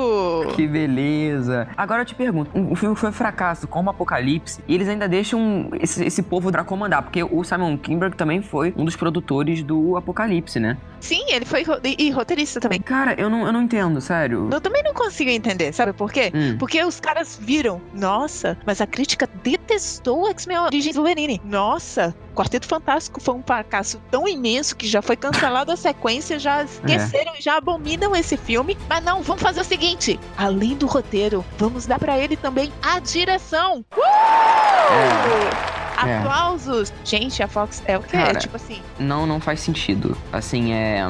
C: Que beleza. Agora eu te pergunto, o filme foi um fracasso como Apocalipse e eles ainda deixam esse, esse povo pra comandar, porque o Simon Kinberg também foi um dos produtores do Apocalipse, né?
A: Sim, ele foi e, e roteirista também.
C: Cara, eu não, eu não entendo, sério.
A: Eu também não consigo entender, sabe por quê?
C: Hum.
A: Porque os caras viram, nossa, mas a crítica detestou o X-Men Origins Wolverine. Nossa, Quarteto Fantástico foi um fracasso tão imenso que já foi cancelado a sequência, já esqueceram e já abominam esse filme. Mas não, vamos fazer o seguinte: além do roteiro, vamos dar pra ele também a direção.
C: É.
A: Aplausos! Gente, a Fox é o que?
C: Cara,
A: tipo assim,
C: Não, não faz sentido. Assim, é.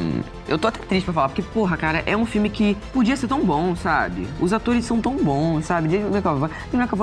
C: Eu tô até triste pra falar, porque, porra, cara, é um filme que podia ser tão bom, sabe? Os atores são tão bons, sabe? James McAvoy,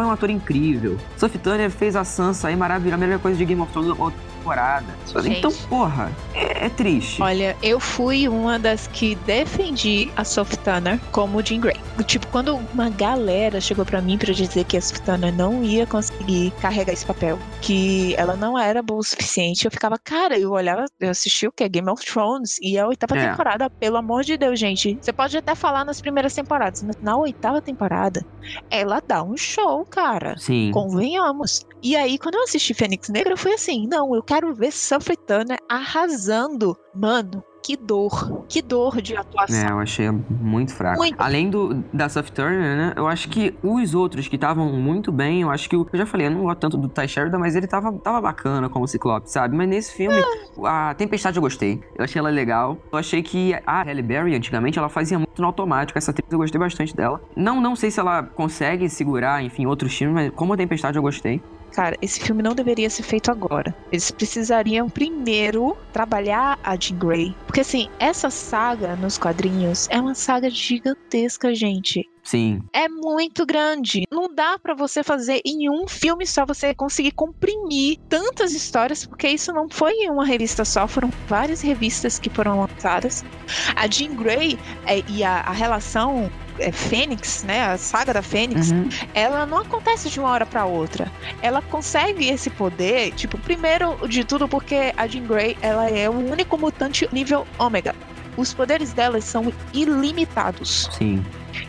C: é um ator incrível. Sophie Turner fez a Sansa aí maravilhosa, a melhor coisa de Game of Thrones temporada.
A: Gente.
C: Então, porra, é, é triste.
A: Olha, eu fui uma das que defendi a Turner como Jean Grey. Tipo, quando uma galera chegou pra mim pra dizer que a Turner não ia conseguir carregar esse papel, que ela não era boa o suficiente, eu ficava, cara, eu olhava, eu assisti o que? Game of Thrones e a oitava
C: É.
A: temporada, pelo amor de Deus, gente. Você pode até falar nas primeiras temporadas, mas na oitava temporada, ela dá um show, cara.
C: Sim.
A: Convenhamos. E aí, quando eu assisti Fênix Negra, eu fui assim: não, eu quero ver Sophie Turner arrasando. Mano, que dor. Que dor de atuação.
C: É, eu achei muito fraco.
A: Muito.
C: Além do da Sophie Turner, né? Eu acho que os outros que estavam muito bem, eu acho que o- eu já falei, eu não gosto tanto do Ty Sheridan, mas ele tava, tava bacana como Ciclope, sabe? Mas nesse filme, a Tempestade eu gostei. Eu achei ela legal. Eu achei que a Halle Berry, antigamente, ela fazia muito no automático. Essa atriz eu gostei bastante dela. Não, não sei se ela consegue segurar, enfim, outros filmes, mas como a Tempestade eu gostei.
A: Cara, esse filme não deveria ser feito agora. Eles precisariam primeiro trabalhar a Jean Grey. Porque assim, essa saga nos quadrinhos é uma saga gigantesca, gente.
C: Sim.
A: é muito grande. Não dá pra você fazer em um filme só você conseguir comprimir tantas histórias, porque isso não foi em uma revista só, foram várias revistas que foram lançadas. A Jean Grey é, e a, a relação é, Fênix, né, a saga da Fênix,
C: Uhum.
A: ela não acontece de uma hora pra outra. Ela consegue esse poder, tipo, primeiro de tudo porque a Jean Grey, ela é o único mutante nível ômega. Os poderes dela são ilimitados.
C: Sim.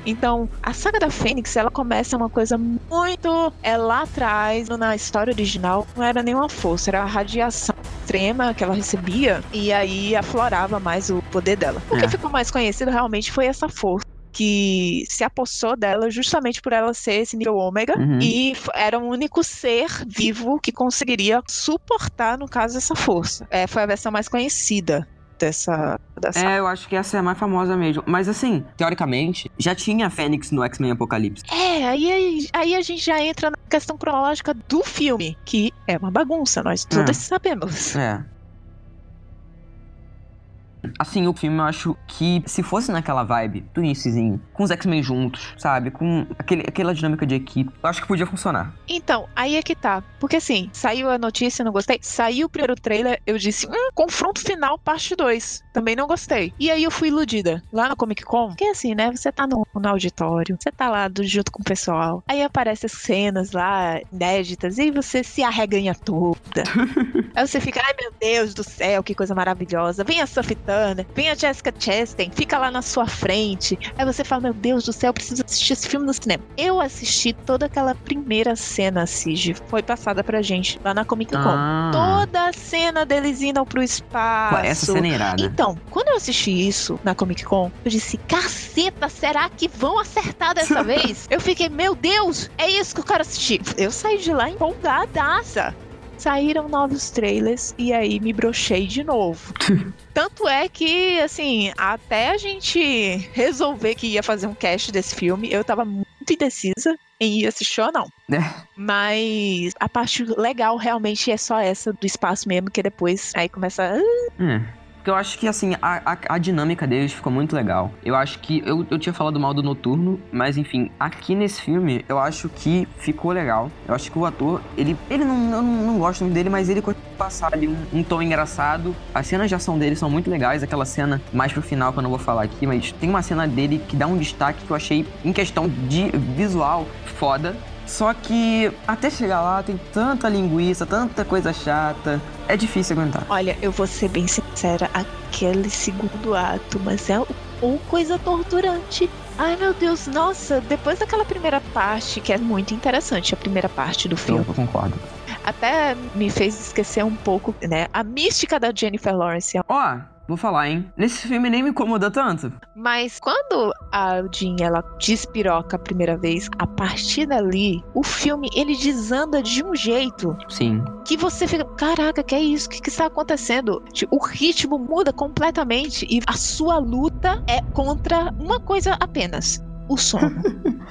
A: Então, a saga da Fênix, ela começa uma coisa muito. É lá atrás, na história original, não era nenhuma força, era a radiação extrema que ela recebia e aí aflorava mais o poder dela. O
C: É.
A: que ficou mais conhecido realmente foi essa força. Que se apossou dela justamente por ela ser esse nível ômega
C: Uhum.
A: e era o único ser vivo que conseguiria suportar, no caso, essa força. É, foi a versão mais conhecida dessa, dessa
C: É, eu acho que essa é a mais famosa mesmo. Mas assim, teoricamente, já tinha a Fênix no X-Men Apocalipse.
A: É, aí, aí a gente já entra na questão cronológica do filme, que é uma bagunça, nós todas sabemos.
C: É. Assim, o filme eu acho que se fosse naquela vibe do iníciozinho, com os X-Men juntos, sabe? Com aquele, aquela dinâmica de equipe, eu acho que podia funcionar.
A: Então, aí é que tá. Porque assim, saiu a notícia, não gostei. Saiu o primeiro trailer, eu disse, hum, confronto final, parte 2. Também não gostei. E aí eu fui iludida. Lá na Comic Con, que é assim, né? Você tá no, no auditório, você tá lá do, junto com o pessoal. Aí aparecem as cenas lá, inéditas, e você se arreganha toda. <laughs> aí você fica, ai meu Deus do céu, que coisa maravilhosa. Vem a Sophie Turner, vem a Jessica Chastain, fica lá na sua frente. Aí você fala, meu Deus do céu, eu preciso assistir esse filme no cinema. Eu assisti toda aquela primeira cena, Sige, foi passada pra gente lá na Comic Con.
C: Ah.
A: Toda a cena deles indo pro espaço.
C: Essa cena é irada.
A: Então, quando eu assisti isso na Comic Con, eu disse, caceta, será que vão acertar dessa <laughs> vez? Eu fiquei, meu Deus, é isso que eu quero assistir. Eu saí de lá empolgadaça. Saíram novos trailers e aí me brochei de novo. <laughs> Tanto é que, assim, até a gente resolver que ia fazer um cast desse filme, eu tava muito indecisa em ir assistir ou não.
C: É.
A: Mas a parte legal realmente é só essa do espaço mesmo, que depois aí começa. "Ah,
C: É. Porque eu acho que, assim, a, a, a dinâmica deles ficou muito legal. Eu acho que. Eu, eu tinha falado mal do Noturno, mas enfim, aqui nesse filme, eu acho que ficou legal. Eu acho que o ator, ele. Ele não. Eu não, gosto muito dele, mas ele conseguiu passar ali um, um tom engraçado. As cenas de ação dele são muito legais. Aquela cena mais pro final, que eu não vou falar aqui, mas tem uma cena dele que dá um destaque que eu achei, em questão de visual, foda. Só que até chegar lá tem tanta linguiça, tanta coisa chata. É difícil aguentar.
A: Olha, eu vou ser bem sincera, aquele segundo ato, mas é ou coisa torturante. Ai meu Deus, nossa, depois daquela primeira parte, que é muito interessante, a primeira parte do
C: Eu
A: filme,
C: concordo.
A: até me fez esquecer um pouco, né, a mística da Jennifer Lawrence.
C: Ó, vou falar, hein? Nesse filme nem me incomoda tanto.
A: Mas quando a Jean, ela despiroca a primeira vez, a partir dali, o filme, ele desanda de um jeito
C: Sim.
A: que você fica, caraca, que é isso? O que, que está acontecendo? O ritmo muda completamente e a sua luta é contra uma coisa apenas. O sono.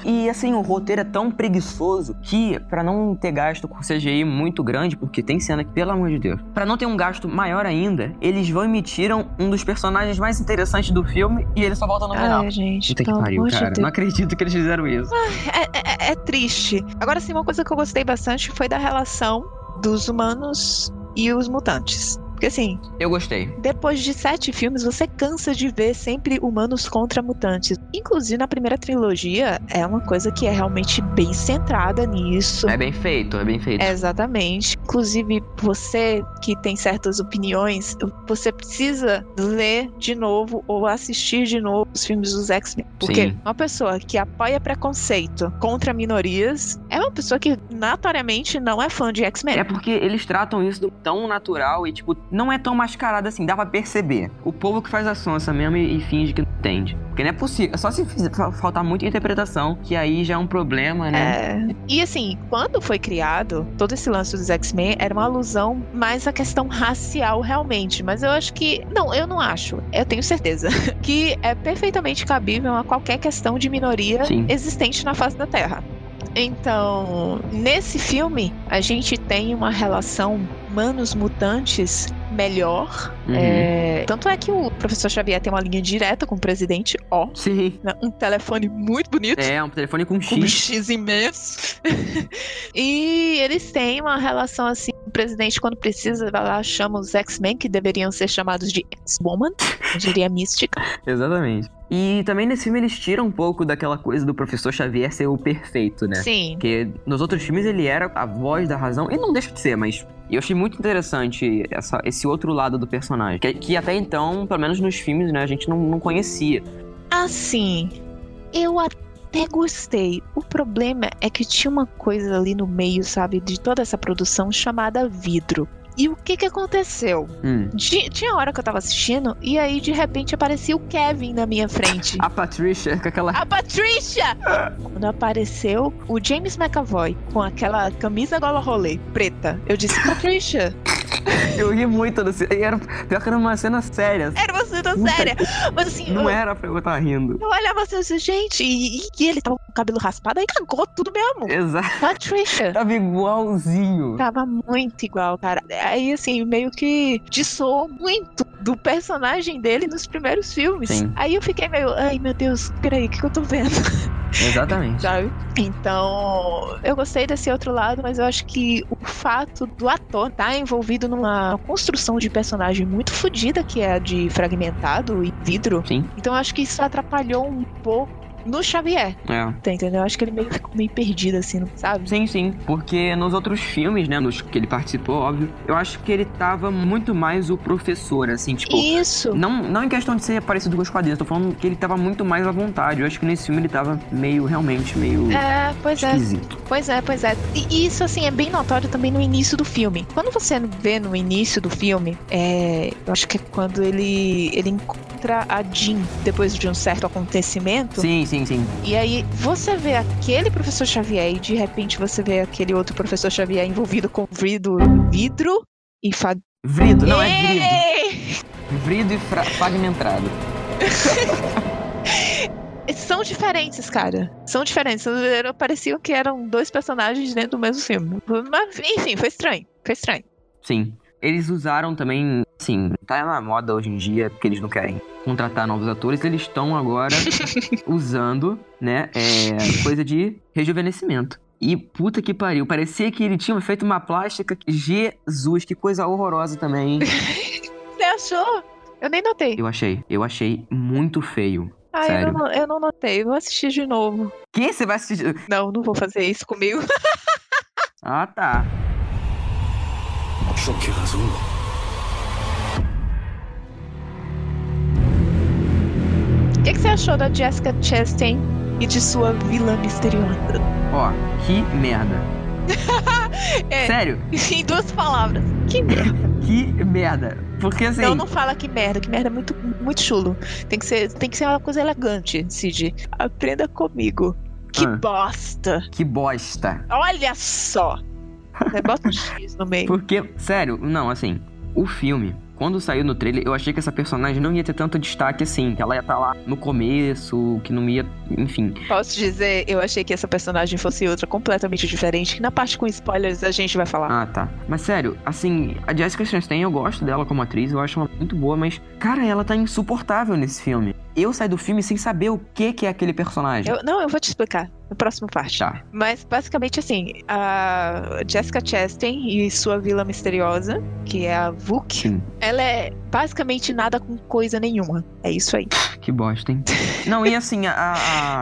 C: E assim, o roteiro é tão preguiçoso que, pra não ter gasto com CGI muito grande, porque tem cena que, pelo amor de Deus, pra não ter um gasto maior ainda, eles vão e me tiram um dos personagens mais interessantes do filme e ele só volta no final.
A: Ai, gente,
C: Puta que pariu, cara.
A: Deus.
C: Não acredito que eles fizeram isso.
A: É, é- é triste. Agora sim, uma coisa que eu gostei bastante foi da relação dos humanos e os mutantes. Porque assim,
C: Eu gostei.
A: depois de sete filmes, você cansa de ver sempre humanos contra mutantes. Inclusive, na primeira trilogia, é uma coisa que é realmente bem centrada nisso.
C: É bem feito, é bem feito.
A: Exatamente. Inclusive, você que tem certas opiniões, você precisa ler de novo ou assistir de novo os filmes dos X-Men. Porque
C: Sim.
A: uma pessoa que apoia preconceito contra minorias é uma pessoa que notoriamente não é fã de X-Men.
C: É porque eles tratam isso do tão natural e, tipo, não é tão mascarado assim, dá pra perceber. O povo que faz a sonsa mesmo e, e finge que não entende. Porque não é possível. É só se faltar muita interpretação, que aí já é um problema, né?
A: É. E assim, quando foi criado, todo esse lance dos X-Men era uma alusão mais à questão racial, realmente. Mas eu acho que. Não, eu não acho. Eu tenho certeza. <laughs> que é perfeitamente cabível a qualquer questão de minoria
C: Sim.
A: existente na face da Terra. Então, nesse filme, a gente tem uma relação humanos-mutantes melhor.
C: Uhum.
A: É, Tanto é que o professor Xavier tem uma linha direta com o presidente, ó.
C: Sim.
A: né? Um telefone muito bonito
C: É, um telefone com
A: um
C: X.
A: X imenso. <laughs> e eles têm uma relação assim. O presidente, quando precisa, vai lá, chama os X-Men, que deveriam ser chamados de X-Woman, eu diria mística. <laughs>
C: Exatamente. E também nesse filme eles tiram um pouco daquela coisa do professor Xavier ser o perfeito, né?
A: Sim.
C: Porque nos outros filmes ele era a voz da razão, e não deixa de ser, mas eu achei muito interessante essa- esse outro lado do personagem. Que, que até então, pelo menos nos filmes, né, a gente não, não conhecia.
A: Assim, eu até gostei. O problema é que tinha uma coisa ali no meio, sabe, de toda essa produção chamada vidro. E o que que aconteceu?
C: Hum.
A: Ti- Tinha hora que eu tava assistindo e aí de repente aparecia o Kevin na minha frente. <laughs>
C: A Patricia, com aquela.
A: A Patrícia! Quando apareceu o James McAvoy com aquela camisa gola rolê preta, eu disse, Patrícia, <laughs>
C: Eu ri muito desse. E era, pior que era uma cena séria.
A: era uma cena
C: Puta
A: séria. Mas assim,
C: Não
A: eu,
C: era pra eu estar rindo.
A: eu olhava assim, disse, gente, e, e ele tava com o cabelo raspado, aí cagou tudo mesmo.
C: Exato.
A: Patrícia.
C: Tava igualzinho.
A: Tava muito igual, cara. Aí, assim, meio que dissoou muito do personagem dele nos primeiros filmes.
C: Sim.
A: Aí eu fiquei meio, ai meu Deus, peraí, o que, que eu tô vendo? <laughs>
C: Exatamente.
A: Sabe? Então, eu gostei desse outro lado, mas eu acho que o fato do ator estar envolvido numa construção de personagem muito fodida, que é a de fragmentado e vidro.
C: Sim.
A: Então, eu acho que isso atrapalhou um pouco no Xavier.
C: É.
A: Tá entendeu? Eu acho que ele meio ficou meio perdido, assim, não sabe?
C: Sim, sim. Porque nos outros filmes, né, nos que ele participou, óbvio, eu acho que ele tava muito mais o professor, assim, tipo.
A: Isso.
C: Não, não em questão de ser parecido com os quadrinhos, tô falando que ele tava muito mais à vontade. Eu acho que nesse filme ele tava meio, realmente, meio
A: É, pois é.
C: esquisito.
A: Pois é, pois é. E isso, assim, é bem notório também no início do filme. Quando você vê no início do filme, é, eu acho que é quando ele, ele encontra a Jean depois de um certo acontecimento.
C: Sim, sim, sim.
A: E aí você vê aquele professor Xavier e de repente você vê aquele outro professor Xavier envolvido com vidro, vidro e fa...
C: Vrido, não é vrido. Vrido e fra- fragmentado. <laughs>
A: São diferentes, cara. São diferentes. Era- Pareciam que eram dois personagens dentro do mesmo filme. Mas, enfim, foi estranho. Foi estranho.
C: Sim. Eles usaram também, assim, tá na moda hoje em dia, porque eles não querem contratar novos atores, eles estão agora <laughs> usando, né, é, coisa de rejuvenescimento. E puta que pariu, parecia que ele tinha feito uma plástica. Jesus, que coisa horrorosa também. hein? <laughs>
A: Você achou? Eu nem notei.
C: Eu achei, eu achei muito feio.
A: Ah, eu não, eu não notei. Vou assistir de novo.
C: Que você vai assistir?
A: Não, não vou fazer isso comigo.
C: Ah, tá.
G: Só que.
A: O que, que você achou da Jessica Chastain e de sua vilã misteriosa?
C: Ó, que merda. <laughs>
A: É.
C: Sério, <laughs>
A: Em duas palavras. Que merda. <laughs>
C: que merda. Porque assim.
A: Não, não fala que merda. Que merda é muito, muito chulo. Tem que ser, tem que ser uma coisa elegante, Cid. Aprenda comigo. Que
C: Ah.
A: bosta.
C: Que bosta.
A: Olha só. Você Bota um X no meio.
C: Porque, sério, não, assim, o filme, quando saiu no trailer, eu achei que essa personagem não ia ter tanto destaque assim, que ela ia estar lá no começo, que não ia. Enfim.
A: Posso dizer, eu achei que essa personagem fosse outra completamente diferente. Que na parte com spoilers a gente vai falar.
C: Ah, tá. Mas sério, assim, a Jessica Chastain, eu gosto dela como atriz, eu acho ela muito boa, mas, cara, ela tá insuportável nesse filme. Eu saí do filme sem saber o que, que é aquele personagem.
A: Eu- não, eu vou te explicar no próximo parte.
C: Tá.
A: Mas basicamente assim, a Jessica Chastain e sua vila misteriosa, que é a Vuk,
C: Sim.
A: ela é basicamente nada com coisa nenhuma. É isso aí.
C: Que bosta, hein? <laughs> Não, e assim, a,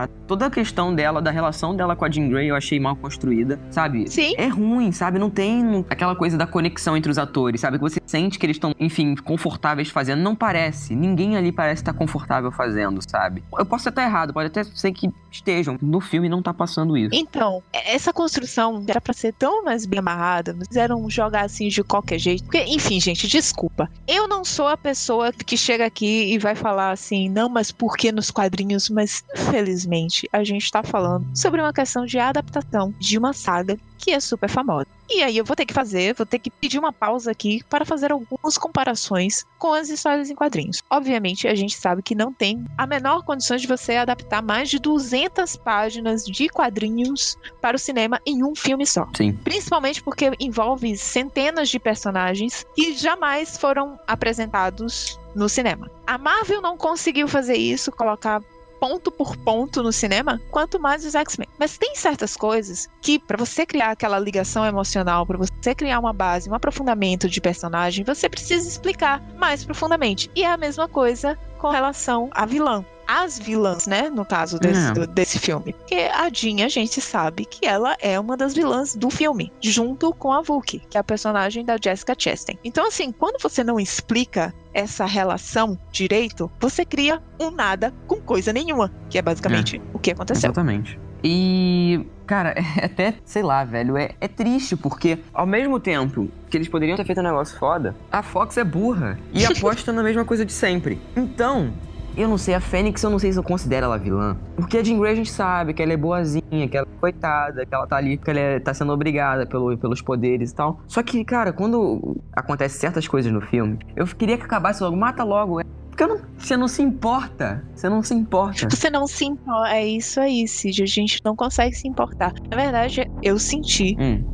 C: a- toda a questão dela, da relação dela com a Jean Grey, eu achei mal construída, sabe?
A: Sim.
C: É ruim, sabe? Não tem aquela coisa da conexão entre os atores, sabe? Que você sente que eles estão, enfim, confortáveis fazendo. Não parece. Ninguém ali parece estar confortável fazendo, sabe? Eu posso até estar errado, pode até ser que estejam. No filme não tá passando isso.
A: Então, essa construção era pra ser tão mais bem amarrada, mas fizeram jogar assim de qualquer jeito. Porque, enfim, gente, desculpa. Eu não sou a pessoa que chega aqui e vai falar assim, não, mas por que nos quadrinhos? Mas, infelizmente, a gente tá falando sobre uma questão de adaptação de uma saga que é super famosa. E aí eu vou ter que fazer, vou ter que pedir uma pausa aqui para fazer algumas comparações com as histórias em quadrinhos. Obviamente, a gente sabe que não tem a menor condição de você adaptar mais de 200 páginas de quadrinhos para o cinema em um filme só.
C: Sim.
A: Principalmente porque envolve centenas de personagens que jamais foram apresentados no cinema. A Marvel não conseguiu fazer isso, colocar ponto por ponto no cinema, quanto mais os X-Men. Mas tem certas coisas que, para você criar aquela ligação emocional, para você criar uma base, um aprofundamento de personagem, você precisa explicar mais profundamente. E é a mesma coisa com relação à vilã. As vilãs, né? No caso desse,
C: É.
A: do- desse filme. Porque a Jean, a gente sabe que ela é uma das vilãs do filme, junto com a Vulk, que é a personagem da Jessica Chastain. Então, assim, quando você não explica essa relação direito, você cria um nada com coisa nenhuma, que é basicamente o que aconteceu.
C: Exatamente. E, cara, <laughs> é até, sei lá, velho, é, é triste, porque ao mesmo tempo que eles poderiam ter feito um negócio foda, a Fox é burra e <laughs> aposta na mesma coisa de sempre. Então, eu não sei, a Fênix eu não sei se eu considero ela vilã. Porque a Jean Grey a gente sabe que ela é boazinha, que ela é coitada, que ela tá ali, que ela é- tá sendo obrigada pelo, pelos poderes e tal. Só que, cara, quando acontece certas coisas no filme, eu queria que acabasse logo, mata logo. Porque não- você não se importa. Você não se importa.
A: Você não se importa. É isso aí, Cid. A gente não consegue se importar. Na verdade, eu senti
C: Hum,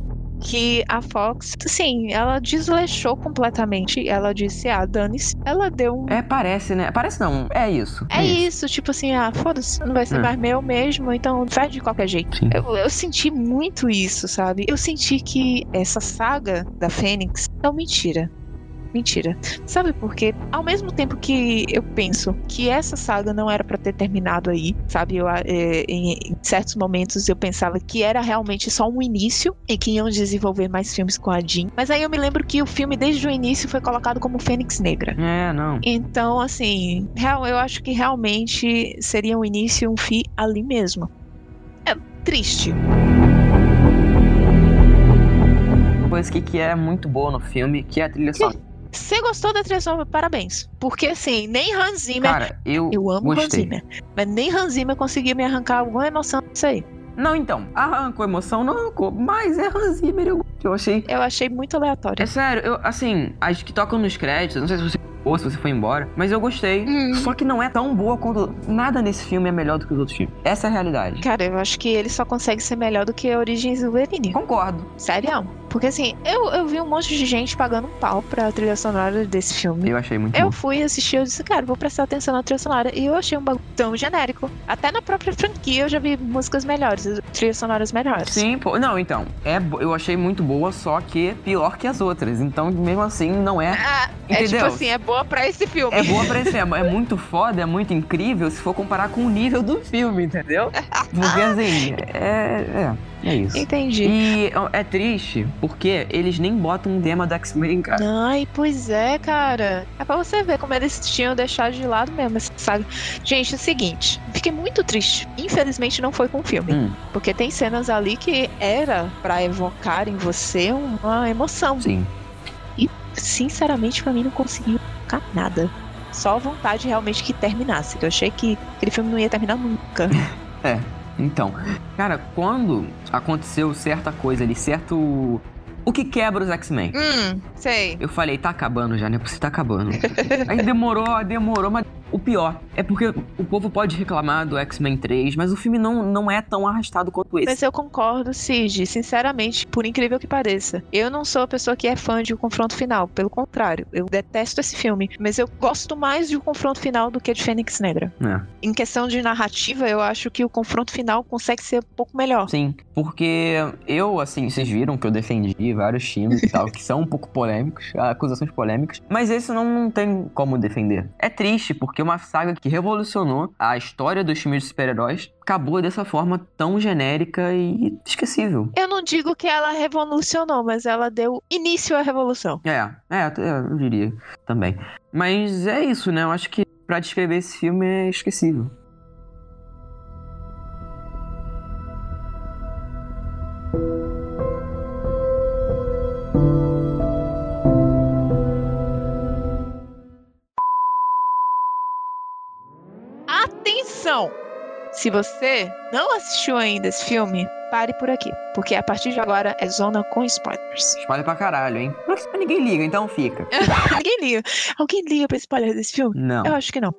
A: que a Fox, sim, ela desleixou completamente. Ela disse, ah, dane-se. Ela deu um.
C: É, parece, né? Parece não, é isso.
A: É isso, tipo assim, ah, foda-se, não vai ser
C: É.
A: mais meu mesmo, então faz de qualquer jeito. Eu, eu senti muito isso, sabe? Eu senti que essa saga da Fênix é uma mentira. Mentira. Sabe por quê? Ao mesmo tempo que eu penso que essa saga não era pra ter terminado aí, sabe? Eu, é, em, em certos momentos eu pensava que era realmente só um início e que iam desenvolver mais filmes com a Jean. Mas aí eu me lembro que o filme desde o início foi colocado como Fênix Negra.
C: É, não.
A: Então, assim, real, eu acho que realmente seria um início e um fim ali mesmo. É triste.
C: Coisa que, que é muito boa no filme, que é a trilha sonora.
A: Você gostou da trilha sonora? Parabéns. Porque, assim, nem Hans Zimmer.
C: Cara, eu,
A: eu amo Hans
C: gostei.
A: Zimmer. Mas nem Hans Zimmer conseguiu me arrancar alguma emoção disso aí.
C: Não, então, arrancou emoção, não arrancou, mas é Hans Zimmer, eu, eu achei...
A: Eu achei muito aleatório.
C: É sério, eu, assim, as que tocam nos créditos, não sei se você ou se você foi embora, mas eu gostei.
A: Hum.
C: Só que não é tão boa quanto. Nada nesse filme é melhor do que os outros filmes. Essa é a realidade.
A: Cara, eu acho que ele só consegue ser melhor do que Origens Wolverine.
C: Concordo.
A: Sério? Porque assim, eu, eu vi um monte de gente pagando um pau pra trilha sonora desse filme.
C: Eu achei muito
A: Eu
C: bom.
A: fui assistir, eu disse, cara, vou prestar atenção na trilha sonora. E eu achei um bagulho tão genérico. Até na própria franquia eu já vi músicas melhores, trilhas sonoras melhores.
C: Sim, pô. Não, então. É, eu achei muito boa, só que pior que as outras. Então, mesmo assim, não é.
A: Ah, é tipo
C: Entendeu?
A: assim, é boa pra esse filme.
C: É boa pra esse filme. É muito foda, é muito incrível se for comparar com o nível do filme, entendeu? <laughs> Porque assim, é. É, é isso.
A: Entendi.
C: E é triste porque eles nem botam um tema do X-Men, cara.
A: Ai, pois é, cara. É pra você ver como eles tinham deixado de lado mesmo essa saga. Gente, é o seguinte, fiquei muito triste. Infelizmente não foi com o filme.
C: Hum,
A: Porque tem cenas ali que era pra evocar em você uma emoção.
C: sim.
A: Sinceramente, pra mim não conseguiu evocar nada. Só vontade realmente que terminasse. que Eu achei que aquele filme não ia terminar nunca. <laughs>
C: Então, cara, quando aconteceu certa coisa ali, certo. O que quebra os X-Men?
A: hum, sei.
C: Eu falei, tá acabando já, né? Você tá acabando. Aí demorou, demorou, mas o pior é porque o povo pode reclamar do X-Men 3, mas o filme não, não é tão arrastado quanto esse.
A: Mas eu concordo, Cid, sinceramente, por incrível que pareça. Eu não sou a pessoa que é fã de O Confronto Final, pelo contrário, eu detesto esse filme, mas eu gosto mais de O Confronto Final do que de Fênix Negra.
C: É.
A: Em questão de narrativa, eu acho que o confronto final consegue ser um pouco melhor.
C: Sim, porque eu, assim, vocês viram que eu defendi vários filmes e tal, que são um pouco polêmicos, <laughs> acusações polêmicas, mas esse não, não tem como defender. É triste, porque uma saga que revolucionou a história dos filmes de super-heróis acabou dessa forma tão genérica e esquecível.
A: Eu não digo que ela revolucionou, mas ela deu início à revolução.
C: É, é, eu diria também. Mas é isso, né? Eu acho que pra descrever esse filme é esquecível.
A: Atenção! Se você não assistiu ainda esse filme, pare por aqui, porque a partir de agora é zona com spoilers.
C: Espalha pra caralho, hein? Mas ninguém liga, então fica. <laughs>
A: Ninguém liga. Alguém liga pra spoiler desse filme?
C: Não.
A: Eu acho que não.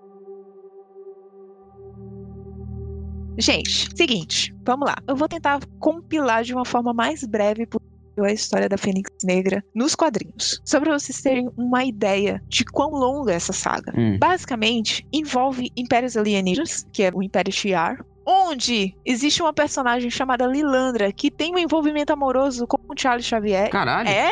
A: Gente, seguinte, vamos lá. Eu vou tentar compilar de uma forma mais breve possível a história da Fênix Negra nos quadrinhos. Só pra vocês terem uma ideia de quão longa é essa saga.
C: Hum.
A: Basicamente, envolve impérios alienígenas, que é o Império Shi'ar, onde existe uma personagem chamada Lilandra que tem um envolvimento amoroso com o Charles Xavier
C: Caralho.
A: É,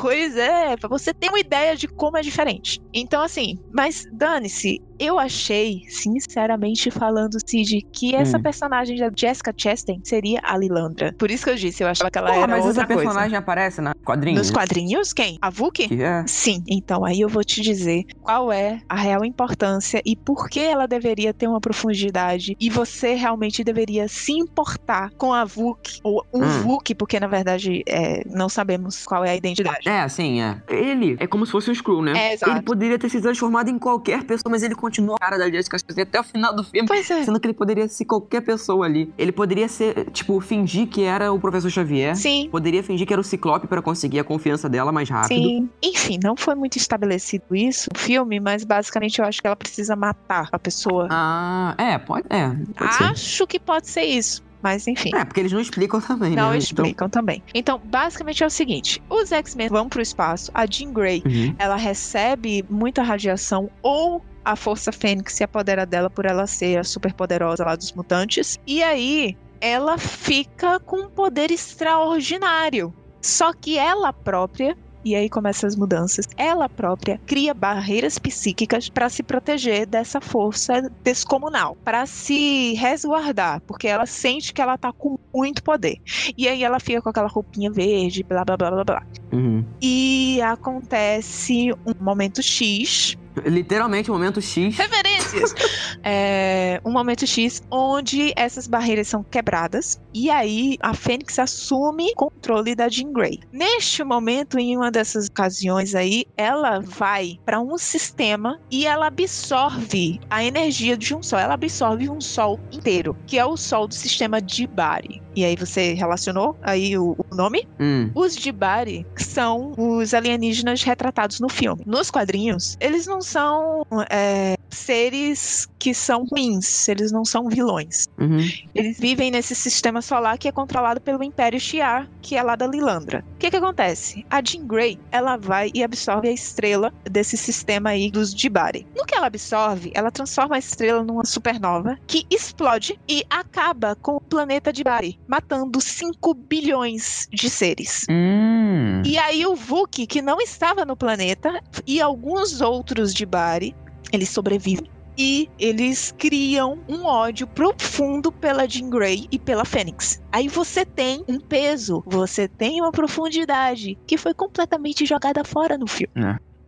A: Pois é, pra você ter uma ideia de como é diferente. Então, assim, mas dane-se, eu achei, sinceramente falando, Cid, que essa
C: Hum.
A: personagem da Jessica Chastain seria a Lilandra. Por isso que eu disse, eu achava que ela
C: Porra,
A: era
C: mas
A: outra
C: essa personagem
A: coisa.
C: aparece na quadrinho.
A: Nos quadrinhos, quem? A?
C: Que é.
A: Sim, então aí eu vou te dizer qual é a real importância e por que ela deveria ter uma profundidade e você realmente deveria se importar com a Vuk ou o
C: Hum.
A: Vuk, porque na verdade é, não sabemos qual é a identidade.
C: É, assim, é. Ele é como se fosse um Skrull, né?
A: É, exato.
C: Ele poderia ter se transformado em qualquer pessoa, mas ele continua a cara da Jessica Chastain até o final do filme.
A: Pois é.
C: Sendo que ele poderia ser qualquer pessoa ali. Ele poderia ser, tipo, fingir que era o Professor Xavier.
A: Sim,
C: Poderia fingir que era o Ciclope pra conseguir a confiança dela mais rápido.
A: Sim. Enfim, não foi muito estabelecido isso no filme, mas basicamente eu acho que ela precisa matar a pessoa.
C: Ah, é, pode, é, pode ser.
A: Acho que pode ser isso. Mas enfim.
C: É, porque eles não explicam também,
A: Não
C: né?
A: explicam também. Então, basicamente é o seguinte: os X-Men vão pro espaço, a Jean Grey,
C: Então, Uhum.
A: ela recebe muita radiação ou a Força Fênix se apodera dela por ela ser a super poderosa lá dos mutantes. E aí ela fica com um poder extraordinário. Só que ela própria e aí começam as mudanças. Ela própria cria barreiras psíquicas para se proteger dessa força descomunal, para se resguardar, porque ela sente que ela tá com muito poder. E aí ela fica com aquela roupinha verde, blá blá blá blá blá.
C: Uhum.
A: E acontece um momento X.
C: Literalmente, momento X.
A: É, um momento X onde essas barreiras são quebradas. E aí a Fênix assume controle da Jean Grey. Neste momento, em uma dessas ocasiões aí, ela vai para um sistema e ela absorve a energia de um sol. Ela absorve um sol inteiro, que é o sol do sistema Dibari. E aí você relacionou aí o, o nome?
C: Hum.
A: Os Dibari são os alienígenas retratados no filme. Nos quadrinhos, eles não são é, seres que são ruins, eles não são vilões.
C: Uhum.
A: Eles vivem nesse sistema solar que é controlado pelo Império Shi'ar, que é lá da Lilandra. O que que acontece? A Jean Grey, ela vai e absorve a estrela desse sistema aí dos Dibari. No que ela absorve, ela transforma a estrela numa supernova que explode e acaba com o planeta Dibari, matando 5 bilhões de seres.
C: Hum.
A: E aí o Vuk, que não estava no planeta, e alguns outros de Bari, eles sobrevivem. E eles criam um ódio profundo pela Jean Grey e pela Fênix. Aí você tem um peso, você tem uma profundidade que foi completamente jogada fora no filme.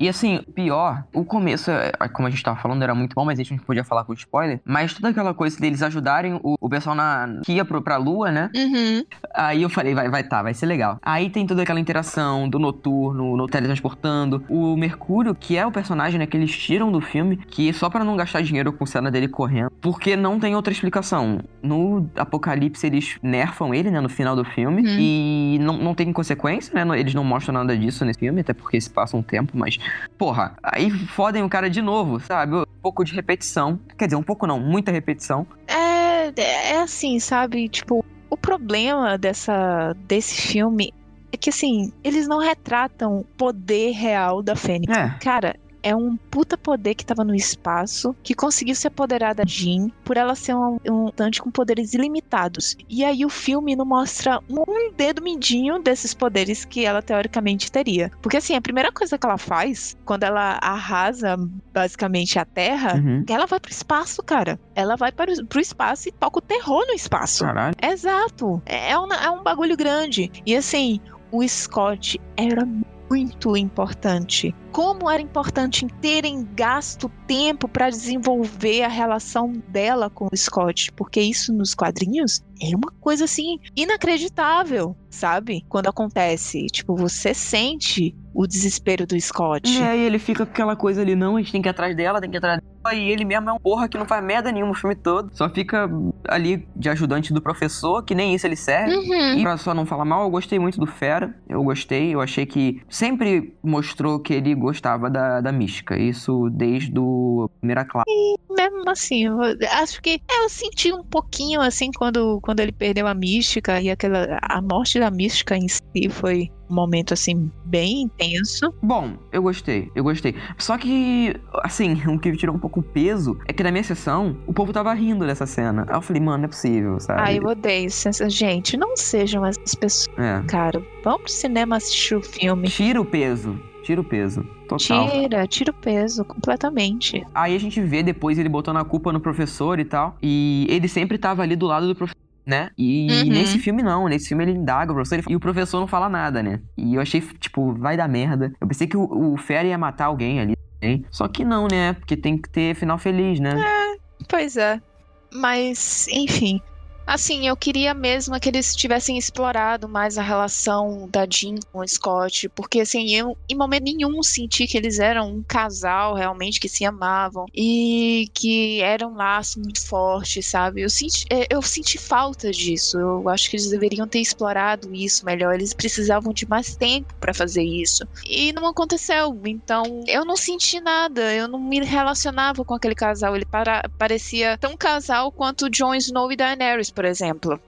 C: E assim, pior, o começo, é, como a gente tava falando, era muito bom, mas a gente não podia falar com spoiler. Mas toda aquela coisa deles ajudarem o, o pessoal na, que ia pro, pra lua, né?
A: Uhum.
C: Aí eu falei, vai, vai tá, vai ser legal. Aí tem toda aquela interação do noturno, no teletransportando. O Mercúrio, que é o personagem, né, que eles tiram do filme, que só pra não gastar dinheiro com cena dele correndo. Porque não tem outra explicação. No Apocalipse, eles nerfam ele, né, no final do filme.
A: Uhum.
C: E não, não tem consequência, né? Eles não mostram nada disso nesse filme, até porque se passa um tempo, mas. Porra, aí fodem o cara de novo, sabe? Um pouco de repetição. Quer dizer, um pouco não, muita repetição.
A: É, é assim, sabe? Tipo, o problema dessa, desse filme é que, assim, eles não retratam o poder real da Fênix.
C: É.
A: Cara, é um puta poder que tava no espaço, que conseguiu se apoderar da Jean, por ela ser um um com poderes ilimitados. E aí o filme não mostra um dedo mindinho desses poderes que ela teoricamente teria. Porque assim, a primeira coisa que ela faz, quando ela arrasa basicamente a Terra,
C: Uhum.
A: ela vai pro espaço, cara. Ela vai para o, pro espaço e toca o terror no espaço.
C: Caralho.
A: Exato. É um, é um bagulho grande. E assim, o Scott era muito importante. Como era importante terem gasto tempo para desenvolver a relação dela com o Scott, porque isso nos quadrinhos é uma coisa assim inacreditável, sabe? Quando acontece, tipo, você sente o desespero do Scott.
C: E aí ele fica com aquela coisa ali, não, a gente tem que ir atrás dela, tem que ir atrás dela. E ele mesmo é um porra que não faz merda nenhuma o filme todo. Só fica ali de ajudante do professor, que nem isso ele serve.
A: Uhum.
C: E pra só não falar mal, eu gostei muito do Fera. Eu gostei, eu achei que sempre mostrou que ele gostava da, da mística. Isso desde o primeira classe.
A: mesmo assim, eu acho que é, eu senti um pouquinho assim quando, quando ele perdeu a mística e aquela a morte da mística em si foi um momento assim bem intenso.
C: Bom, eu gostei, eu gostei. Só que, assim, <laughs> o que tirou um pouco o peso é que na minha sessão, o povo tava rindo dessa cena. Aí eu falei, mano, não é possível, sabe?
A: Ai, eu odeio essa gente, não sejam essas pessoas,
C: É.
A: cara. Vão pro cinema assistir o filme.
C: Tira o peso, tira o peso. Total.
A: Tira, tira o peso completamente.
C: Aí a gente vê depois ele botando a culpa no professor e tal. E ele sempre tava ali do lado do professor. Né? E
A: Uhum.
C: nesse filme não, nesse filme ele indaga o professor ele- e o professor não fala nada, né? E eu achei, tipo, vai dar merda. Eu pensei que o, o Fera ia matar alguém ali, também. só que não, né? Porque tem que ter final feliz, né?
A: Pois é. Mas, enfim. Assim, eu queria mesmo que eles tivessem explorado mais a relação da Jean com o Scott, porque assim, eu em momento nenhum senti que eles eram um casal realmente que se amavam e que era um laço muito forte, sabe? Eu senti, é, eu senti falta disso. Eu acho que eles deveriam ter explorado isso melhor. Eles precisavam de mais tempo pra fazer isso. E não aconteceu. Então, eu não senti nada. Eu não me relacionava com aquele casal. Ele para- parecia tão casal quanto Jon Snow e Daenerys, por exemplo.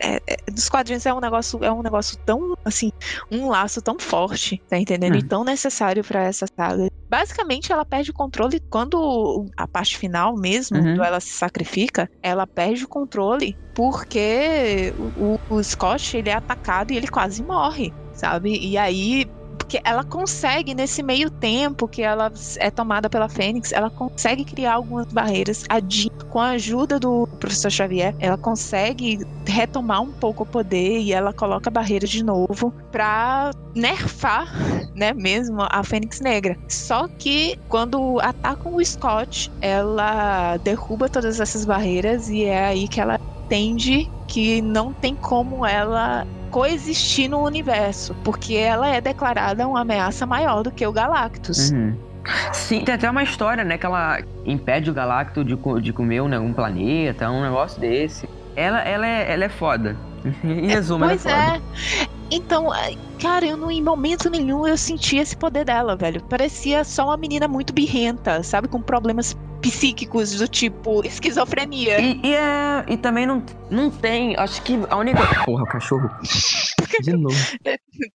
A: É, é, dos quadrinhos é um negócio é um negócio tão assim um laço tão forte tá entendendo
C: Hum.
A: e tão necessário pra essa saga basicamente ela perde o controle quando a parte final mesmo
C: Uhum.
A: quando ela se sacrifica ela perde o controle porque o, o Scott ele é atacado e ele quase morre sabe e aí porque ela consegue, nesse meio tempo que ela é tomada pela Fênix, ela consegue criar algumas barreiras. A Jean, com a ajuda do professor Xavier, ela consegue retomar um pouco o poder e ela coloca barreiras de novo pra nerfar, né, mesmo a Fênix Negra. Só que quando atacam o Scott, ela derruba todas essas barreiras e é aí que ela entende que não tem como ela coexistir no universo, porque ela é declarada uma ameaça maior do que o Galactus.
C: Uhum. Sim, tem até uma história, né? Que ela impede o Galacto de, de comer um, né, um planeta, um negócio desse. Ela, ela, é, ela é foda. <laughs> Em resumo, ela é
A: pois
C: foda.
A: é. Então, ai, cara, eu não, em momento nenhum eu senti esse poder dela, velho. Parecia só uma menina muito birrenta, sabe? Com problemas psíquicos do tipo esquizofrenia.
C: E, e, é, e também não, não tem. Acho que a única. Porra, o cachorro. <laughs> De novo.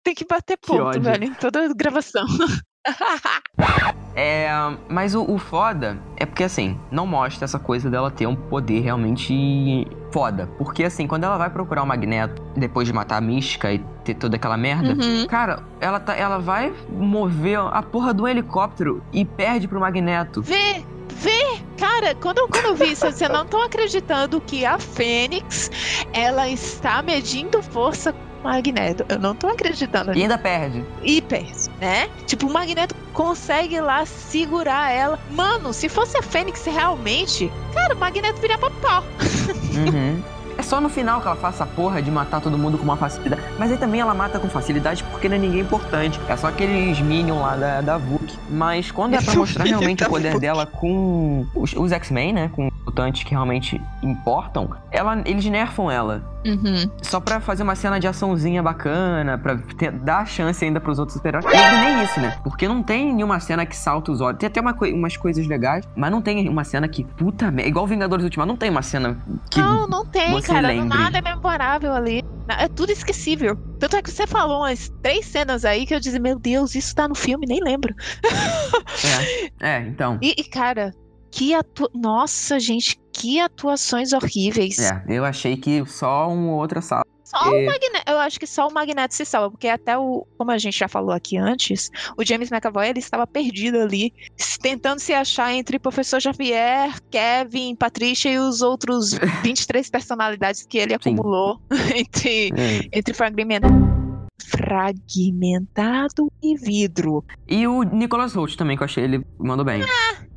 A: Tem que bater ponto,
C: ódio.
A: velho, em toda gravação. <laughs>
C: É, mas o, o foda é porque, assim, não mostra essa coisa dela ter um poder realmente foda. Porque, assim, quando ela vai procurar o Magneto, depois de matar a Mística e ter toda aquela merda,
A: Uhum.
C: cara, ela, tá, ela vai mover a porra do helicóptero e perde pro Magneto.
A: Vê, vê, cara, quando, eu- quando eu vi isso, você não tô acreditando que a Fênix, ela está medindo força com o Magneto. Eu não tô acreditando
C: E ainda perde.
A: hiper, né? Tipo, o Magneto consegue lá segurar ela. Mano, se fosse a Fênix realmente, cara, o Magneto viria pra pau.
C: Uhum. <laughs> É só no final que ela faz essa porra de matar todo mundo com uma facilidade. Mas aí também ela mata com facilidade porque não é ninguém importante. É só aqueles Minion lá da, da VUK. Mas quando é <laughs> pra mostrar realmente
A: da
C: o poder dela com os, os X-Men, né? Com mutantes que realmente importam, ela, eles nerfam ela.
A: Uhum.
C: Só pra fazer uma cena de açãozinha bacana, pra ter- dar chance ainda pros outros super-heróis. E nem isso, né? Porque não tem nenhuma cena que salta os olhos. Tem até uma coi- umas coisas legais, mas não tem uma cena que, puta merda. Igual Vingadores Ultimato, não tem uma cena que.
A: Não, não tem,
C: você
A: cara.
C: lembre.
A: Nada é memorável ali. É tudo esquecível. Tanto é que você falou umas três cenas aí que eu disse, meu Deus, isso tá no filme, nem lembro.
C: É, é então.
A: E, e, cara, que atu... Nossa, gente, que atuações horríveis.
C: É, eu achei que só uma outra sala.
A: Só
C: É.
A: o Magneto, eu acho que só o Magneto se salva, porque até o, como a gente já falou aqui antes, o James McAvoy ele estava perdido ali, tentando se achar entre Professor Xavier, Kevin, Patrícia e os outros <laughs> 23 personalidades que ele acumulou <laughs> entre,
C: É.
A: entre fragmentado, fragmentado e vidro.
C: E o Nicholas Holt também, que eu achei ele mandou bem.
A: É, t-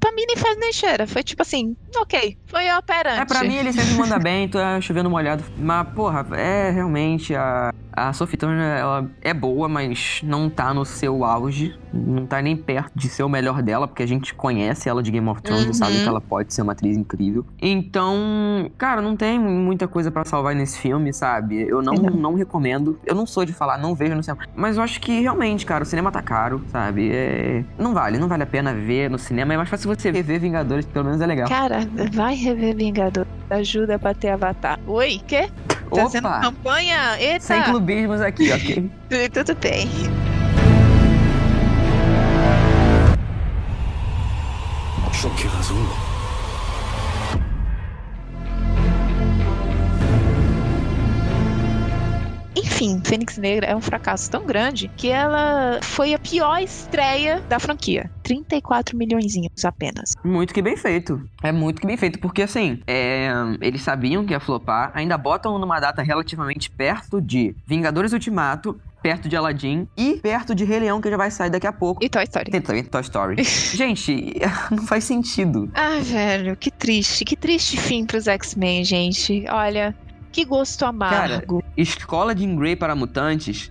A: Pra mim nem faz nem cheira, foi tipo assim, ok, foi operante.
C: É, pra mim ele sempre manda bem, tô é, chovendo molhado. Mas, porra, é realmente a. A Sophie Turner, ela é boa, mas não tá no seu auge. Não tá nem perto de ser o melhor dela, porque a gente conhece ela de Game of Thrones
A: Uhum.
C: e sabe que ela pode ser uma atriz incrível. Então, cara, não tem muita coisa pra salvar nesse filme, sabe? Eu não,
A: Não.
C: recomendo. Eu não sou de falar, não vejo no cinema. Mas eu acho que realmente, cara, o cinema tá caro, sabe? É... Não vale, não vale a pena ver no cinema. É mais fácil você rever Vingadores, que pelo menos é legal.
A: Cara, vai rever Vingador. Ajuda a bater Avatar. Oi, quê? Tá sendo
C: Opa!
A: campanha? Eita!
C: Sem clubismos aqui, ok? <laughs>
A: Tudo bem.
G: Que razão.
A: Enfim, Fênix Negra é um fracasso tão grande que ela foi a pior estreia da franquia. 34 milhõezinhos apenas.
C: Muito que bem feito. É muito que bem feito, porque assim, é, eles sabiam que ia flopar, ainda botam numa data relativamente perto de Vingadores Ultimato, perto de Aladdin e perto de Rei Leão, que já vai sair daqui a pouco.
A: E Toy Story.
C: Tem Toy Story. <laughs> gente, <laughs> não faz sentido.
A: Ah, velho, que triste. Que triste fim pros X-Men, gente. Olha, que gosto amargo.
C: Escola de Grey para mutantes.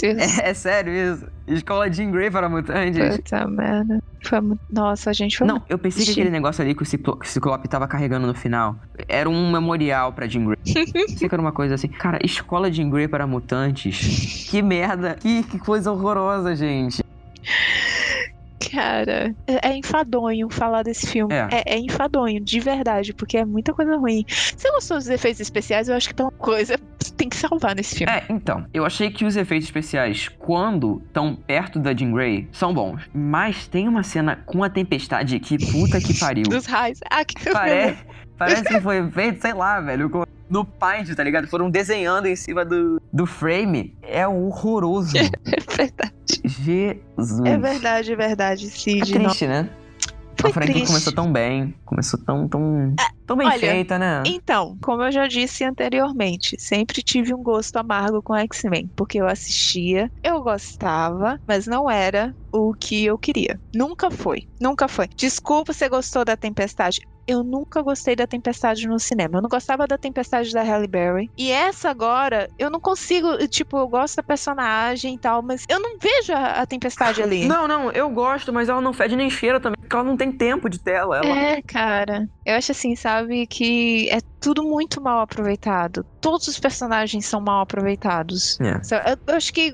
A: Deus. <laughs>
C: É, é sério isso? Escola de Grey para mutantes.
A: Puta merda. Foi. Nossa, gente, foi
C: Não, eu pensei que aquele negócio ali que o Ciclo- que o Ciclope tava carregando no final era um memorial pra Jean <laughs> Grey. Pensei que era uma coisa assim. Cara, escola Jean Grey para mutantes. Que merda. Que, que coisa horrorosa, gente.
A: Cara, é, é enfadonho falar desse filme.
C: É.
A: É. é enfadonho, de verdade, porque é muita coisa ruim. Você gostou dos efeitos especiais? Eu acho que pela coisa tem que salvar nesse filme.
C: É, então, eu achei que os efeitos especiais, quando estão perto da Jean Grey, são bons. Mas tem uma cena com a tempestade que puta que <laughs> pariu.
A: Dos raios. Ah, que
C: Parece, parece que foi feito, sei lá, velho, com- no Paint, tá ligado? Foram desenhando em cima do, do frame. É horroroso. <laughs>
A: É verdade.
C: Jesus.
A: É verdade, é verdade,
C: É
A: Cid. Não-
C: triste, né?
A: Foi
C: a franquia
A: triste.
C: começou tão bem. Começou tão, tão, tão bem
A: olha,
C: feita, né?
A: Então, como eu já disse anteriormente, sempre tive um gosto amargo com X-Men, porque eu assistia, eu gostava, mas não era o que eu queria. Nunca foi, nunca foi. Desculpa você gostou da Tempestade. Eu nunca gostei da Tempestade no cinema. Eu não gostava da Tempestade da Halle Berry. E essa agora, eu não consigo. Tipo, eu gosto da personagem e tal, mas eu não vejo a, a Tempestade ali.
C: Não, não, eu gosto, mas ela não fede nem cheira também, porque ela não tem tempo de tela. Ela...
A: É, cara. Eu acho assim, sabe, que é tudo muito mal aproveitado. Todos os personagens são mal aproveitados.
C: É.
A: So, Eu, eu acho que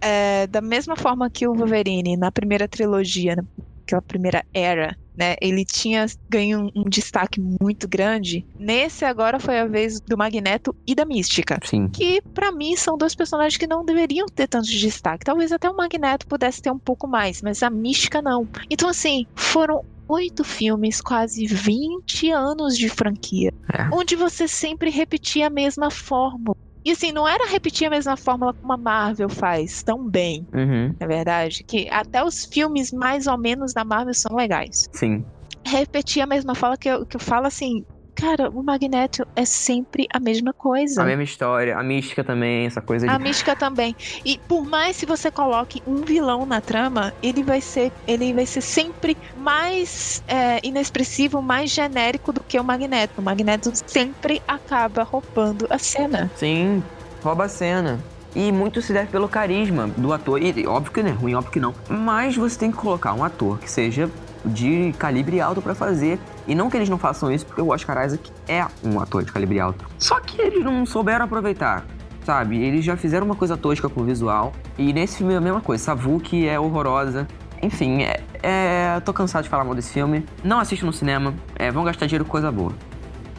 A: é, da mesma forma que o Wolverine na primeira trilogia, naquela primeira era, né, ele tinha ganho um, um destaque muito grande. Nesse agora foi a vez do Magneto e da Mística.
C: Sim.
A: Que pra mim são dois personagens que não deveriam ter tanto destaque. Talvez até o Magneto pudesse ter um pouco mais, mas a Mística não. Então assim, foram oito filmes, quase 20 anos de franquia,
C: É.
A: onde você sempre repetia a mesma fórmula. E assim, não era repetir a mesma fórmula como a Marvel faz tão bem,
C: Uhum.
A: na verdade, que até os filmes mais ou menos da Marvel são legais.
C: Sim.
A: Repetir a mesma fala que eu, que eu falo assim, cara, o Magneto é sempre a mesma coisa.
C: A mesma história, a mística também, essa coisa de.
A: A mística também. E por mais que você coloque um vilão na trama, ele vai ser, ele vai ser sempre mais é, inexpressivo, mais genérico do que o Magneto. O Magneto sempre acaba roubando a cena.
C: Sim, rouba a cena. E muito se deve pelo carisma do ator. E óbvio que não é ruim, óbvio que não. Mas você tem que colocar um ator que seja de calibre alto pra fazer. E não que eles não façam isso, porque o Oscar Isaac é um ator de calibre alto. Só que eles não souberam aproveitar. Sabe, eles já fizeram uma coisa tosca com o visual. E nesse filme é a mesma coisa. Savuki é horrorosa. Enfim, é, é- tô cansado de falar mal desse filme. Não assistam no cinema. É, vão gastar dinheiro com coisa boa.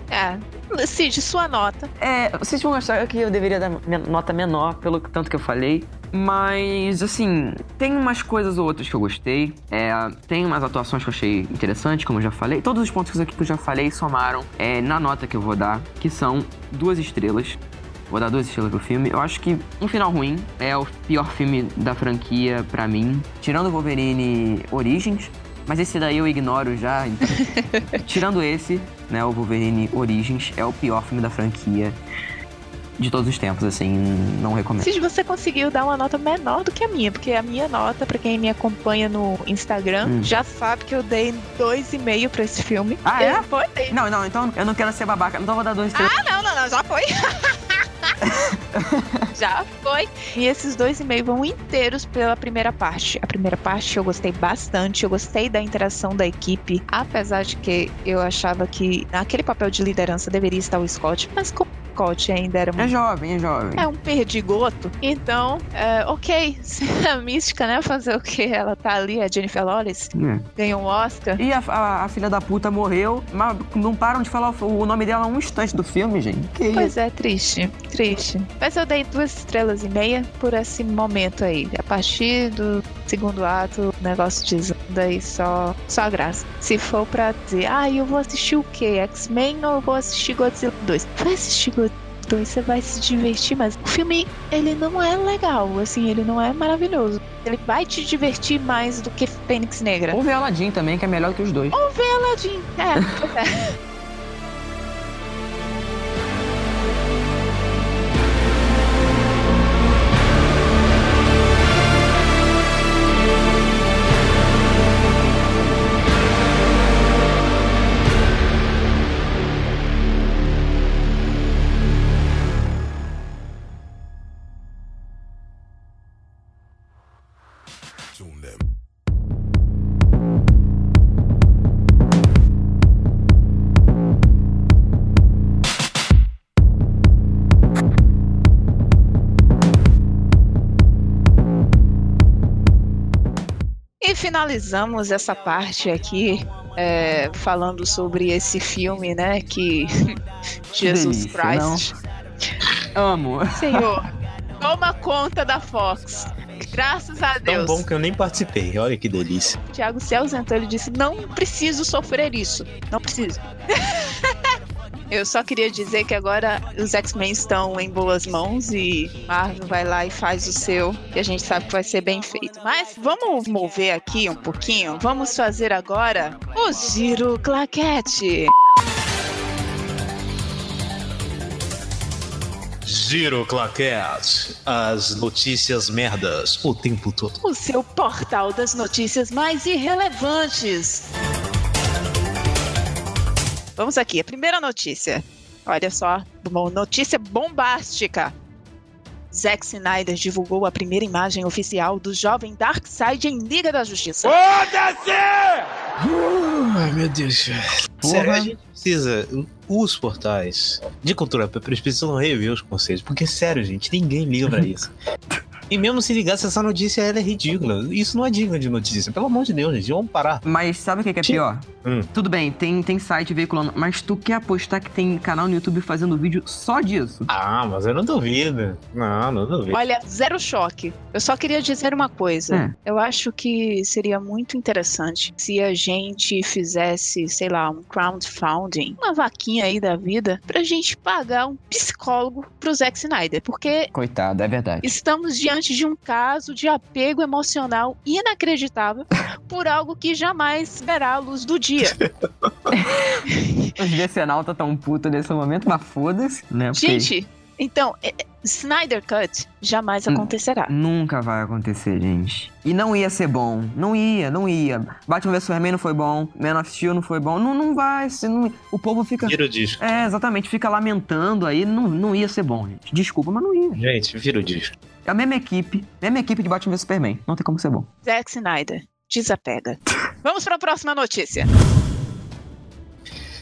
A: É. Cid, sua nota.
C: É, vocês vão achar que eu deveria dar nota menor pelo tanto que eu falei. Mas, assim, tem umas coisas ou outras que eu gostei. É, tem umas atuações que eu achei interessantes, como eu já falei. Todos os pontos aqui que eu já falei somaram é, na nota que eu vou dar, que são duas estrelas. Vou dar duas estrelas pro filme. Eu acho que um final ruim é o pior filme da franquia pra mim. Tirando o Wolverine Origins. Mas esse daí eu ignoro já. então. <laughs> Tirando esse, né, o Wolverine Origins é o pior filme da franquia de todos os tempos, assim, não recomendo.
A: Cid, você conseguiu dar uma nota menor do que a minha, porque a minha nota, pra quem me acompanha no Instagram,
C: Hum.
A: já sabe que eu dei 2,5 pra esse filme.
C: Ah, é?
A: Foi.
C: Não, não, então eu não quero ser babaca, então vou dar dois estrelas.
A: Ah, não, não, não, já foi. <laughs> já foi. E esses dois e meio vão inteiros pela primeira parte. A primeira parte eu gostei bastante, eu gostei da interação da equipe, apesar de que eu achava que naquele papel de liderança deveria estar o Scott, mas como Scott ainda era
C: É
A: muito
C: jovem, é jovem.
A: é um perdigoto. Então, é, ok, <laughs> a mística, né? Fazer o que? Ela tá ali, a Jennifer Lawrence,
C: É.
A: ganhou um Oscar.
C: E a, a- a filha da puta morreu, mas não param de falar o, o nome dela um instante do filme, gente. Que isso?
A: Pois é, triste, triste. Mas eu dei duas estrelas e meia por esse momento aí. A partir do segundo ato, o negócio desanda e só, só a graça. Se for pra dizer, ah, eu vou assistir o quê? X-Men ou eu vou assistir Godzilla 2? Vai assistir Godzilla 2, você vai se divertir, mas o filme, ele não é legal, assim, ele não é maravilhoso. Ele vai te divertir mais do que Fênix Negra.
C: Ou ver Aladdin também, que é melhor que os dois.
A: Ou ver Aladdin. É, <laughs> finalizamos essa parte aqui é, falando sobre esse filme, né? Que <laughs> Jesus
C: delícia,
A: Christ.
C: Amo.
A: Senhor, <laughs> toma conta da Fox. Graças a
B: Tão
A: Deus.
B: bom que eu nem participei. Olha que delícia.
A: O Thiago se ausentou, ele disse: Não preciso sofrer isso. Não preciso. <laughs> Eu só queria dizer que agora os X-Men estão em boas mãos e Marvel vai lá e faz o seu, e a gente sabe que vai ser bem feito. Mas vamos mover aqui um pouquinho. Vamos fazer agora o Giro Claquete.
B: Giro Claquete. As notícias merdas o tempo todo.
A: O seu portal das notícias mais irrelevantes. Vamos aqui, a primeira notícia. Olha só, uma notícia bombástica. Zack Snyder divulgou a primeira imagem oficial do jovem Darkseid em Liga da Justiça.
B: Ai, meu Deus. Sério, a gente precisa. Os portais de cultura precisam rever os conceitos. Porque, sério, gente, ninguém liga pra isso. E mesmo se ligasse, essa notícia ela é ridícula. Isso não é digno de notícia. Pelo amor de Deus, gente, vamos parar.
C: Mas sabe o que é pior?
B: Hum.
C: Tudo bem, tem, tem site veiculando, mas tu quer apostar que tem canal no YouTube fazendo vídeo só disso?
B: Ah, mas eu não duvido. Não, não duvido.
A: Olha, zero choque. Eu só queria dizer uma coisa.
C: É.
A: Eu acho que seria muito interessante se a gente fizesse, sei lá, um crowdfunding, uma vaquinha aí da vida, pra gente pagar um psicólogo pro Zack Snyder. Porque
C: Coitado, é verdade.
A: estamos diante de um caso de apego emocional inacreditável por algo que jamais verá a luz do dia. <laughs>
C: Os decenalta tão puto nesse momento, mas foda-se, né? Porque
A: Gente, então, é- é- Snyder Cut jamais
C: Hum.
A: acontecerá.
C: Nunca vai acontecer, gente. E não ia ser bom. Não ia, não ia. Batman vs Superman não foi bom. Man of Steel não foi bom. Não, não vai não- O povo fica.
B: Vira o disco.
C: É, exatamente. Fica lamentando aí. Não, não ia ser bom, gente. Desculpa, mas não ia.
B: Gente, vira o disco.
C: É a mesma equipe. Mesma equipe de Batman vs Superman. Não tem como ser bom.
A: Zack Snyder, desapega. <laughs> Vamos para a próxima notícia.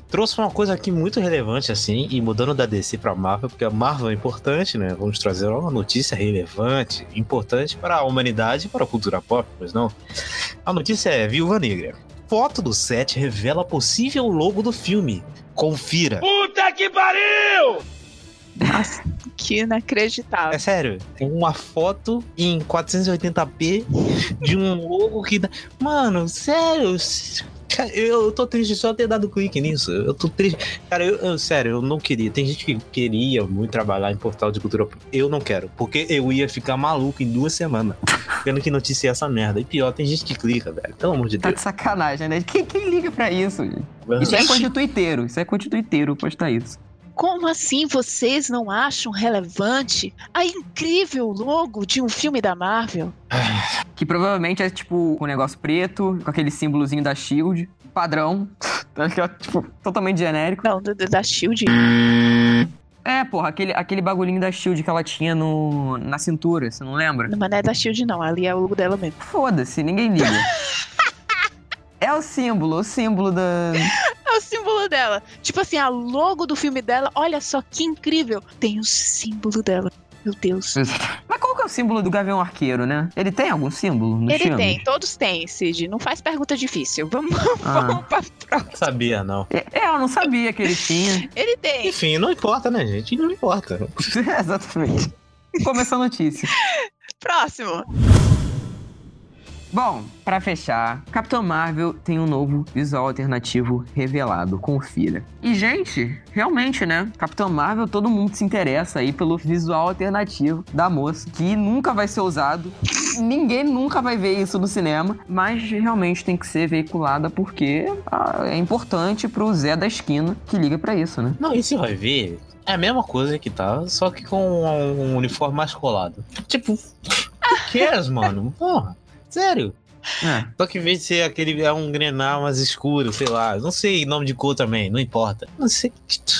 B: Trouxe uma coisa aqui muito relevante, assim, e mudando da DC pra Marvel, porque a Marvel é importante, né? Vamos trazer uma notícia relevante, importante para a humanidade e para a cultura pop, pois não? A notícia é Viúva Negra. Foto do set revela possível logo do filme. Confira.
A: Nossa, que inacreditável.
B: É sério, tem uma foto em 480p de um logo que dá. Mano, sério. Eu tô triste só ter dado clique nisso. Eu tô triste. Cara, eu, eu- sério, eu não queria. Tem gente que queria muito trabalhar em portal de cultura. Eu não quero. Porque eu ia ficar maluco em duas semanas. Vendo que notícia é essa merda. E pior, tem gente que clica, velho. Pelo amor de
C: Tá
B: Deus.
C: de sacanagem, né? Quem, quem liga pra isso, gente? Isso é coisa de tuiteiro. Isso é coisa de tuiteiro postar isso.
A: Como assim vocês não acham relevante a incrível logo de um filme da Marvel?
C: Que provavelmente é tipo um negócio preto, com aquele símbolozinho da Shield. Padrão. <laughs> Tá tipo, totalmente genérico.
A: Não, do- da Shield.
C: É, porra, aquele, aquele bagulhinho da Shield que ela tinha no, na cintura, você não lembra?
A: Não, mas não é da Shield, não. Ali é o logo dela mesmo.
C: Foda-se, ninguém liga. <laughs> é o símbolo, o símbolo da.
A: É o símbolo dela. Tipo assim, a logo do filme dela, olha só que incrível. Tem o símbolo dela. Meu Deus.
C: Mas qual que é o símbolo do Gavião Arqueiro, né? Ele tem algum símbolo no
A: Ele
C: filme?
A: tem, todos têm, Cid. Não faz pergunta difícil. Vamos,
C: Ah. <laughs>
A: vamos pra próxima.
B: Sabia, não.
C: É, é, eu não sabia que ele tinha.
A: Ele tem.
B: Enfim, não importa, né, gente? Não importa. <laughs>
C: Exatamente. Começou a notícia.
A: Próximo.
C: Bom, pra fechar, Capitão Marvel tem um novo visual alternativo revelado. Confira. E, gente, realmente, né? Capitão Marvel, todo mundo se interessa aí pelo visual alternativo da moça, que nunca vai ser usado. Ninguém nunca vai ver isso no cinema, mas realmente tem que ser veiculada porque ah, é importante pro Zé da esquina que liga pra isso, né?
B: Não, você vai ver, é a mesma coisa que tá, só que com um uniforme mais colado. Tipo, who cares, mano? Porra, sério.
C: É.
B: Só que em vez de ser aquele, é um grenal mais escuro, sei lá. Não sei nome de cor também, não importa. Não sei.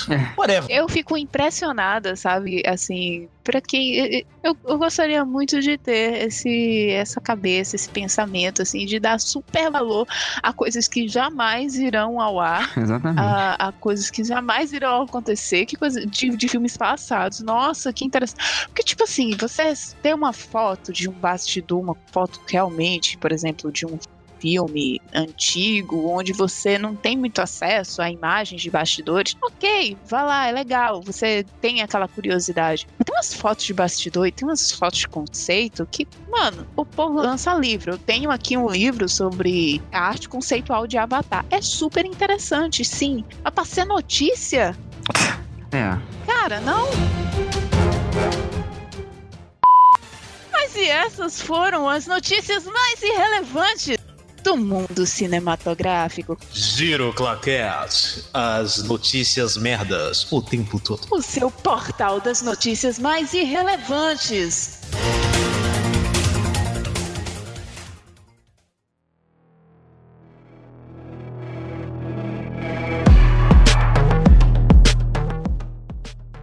C: É.
B: Whatever.
A: Eu fico impressionada, sabe? Assim, pra quem. Eu, eu gostaria muito de ter esse, essa cabeça, esse pensamento, assim, de dar super valor a coisas que jamais irão ao ar. <laughs>
C: Exatamente.
A: A, a coisas que jamais irão acontecer, que coisa de, de filmes passados. Nossa, que interessante. Porque, tipo assim, você ter uma foto de um bastidor, uma foto realmente, por exemplo, de um filme antigo, onde você não tem muito acesso a imagens de bastidores, ok, vá lá, é legal, você tem aquela curiosidade. Mas tem umas fotos de bastidor e tem umas fotos de conceito que, mano, o povo lança livro. Eu tenho aqui um livro sobre a arte conceitual de Avatar. É super interessante, sim. Mas pra ser notícia,
C: É.
A: cara, não. Mas e essas foram as notícias mais irrelevantes do mundo cinematográfico.
B: Giro Claquete, as notícias merdas o tempo todo.
A: O seu portal das notícias mais irrelevantes.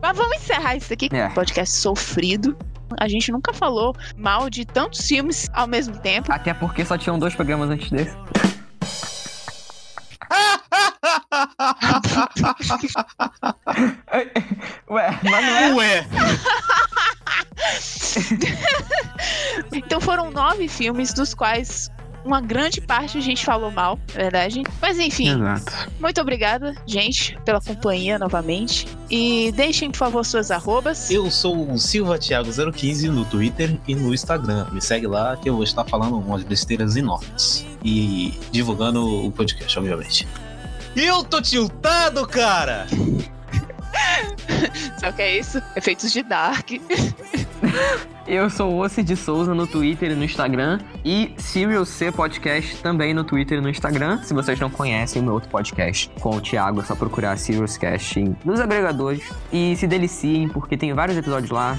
A: Mas vamos encerrar isso aqui,
C: É.
A: podcast sofrido. A gente nunca falou mal de tantos filmes ao mesmo tempo.
C: Até porque só tinham dois programas antes desse. <laughs> Ué, mas não é.
B: Ué, <laughs>
A: Então foram nove filmes, dos quais uma grande parte a gente falou mal, é verdade. Mas enfim,
C: Exato.
A: muito obrigada, gente, pela companhia novamente. E deixem, por favor, suas arrobas.
B: eu sou o Silva Thiago 015 no Twitter e no Instagram. Me segue lá que eu vou estar falando umas besteiras enormes. E divulgando o podcast, obviamente. Eu tô tiltado, cara! <laughs>
A: Só que é isso, efeitos de Dark. <laughs> <laughs>
C: Eu sou o Ossi de Souza no Twitter e no Instagram. E Serial C Podcast também no Twitter e no Instagram. Se vocês não conhecem o meu outro podcast com o Thiago, é só procurar Serious Cast nos agregadores. E se deliciem, porque tem vários episódios lá.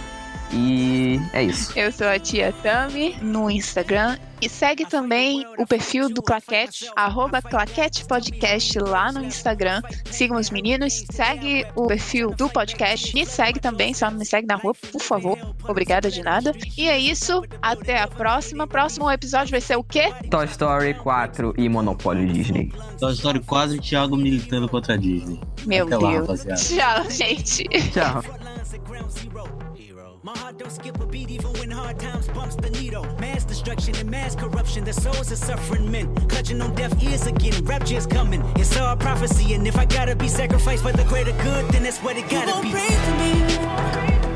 C: E é isso.
A: Eu sou a tia Tami no Instagram. E segue também o perfil do Claquete, arroba Claquete Podcast lá no Instagram. Sigam os meninos, segue o perfil do podcast. Me segue também, só não me segue na rua, por favor. Obrigada de nada. E é isso, até a próxima. Próximo episódio vai ser o quê?
C: Toy Story 4 e Monopólio Disney.
B: Toy Story 4 e Thiago militando contra a Disney.
A: Meu
B: Até lá,
A: Deus.
B: rapaziada.
A: Tchau, gente.
C: Tchau. <laughs>
H: My heart don't skip a beat even when hard times bumps the needle. Mass destruction and mass corruption, the souls of suffering men. Clutching on deaf ears again, rapture's coming. It's all prophecy, and if I gotta be sacrificed for the greater good, then that's what it gotta be.
E: Pray for me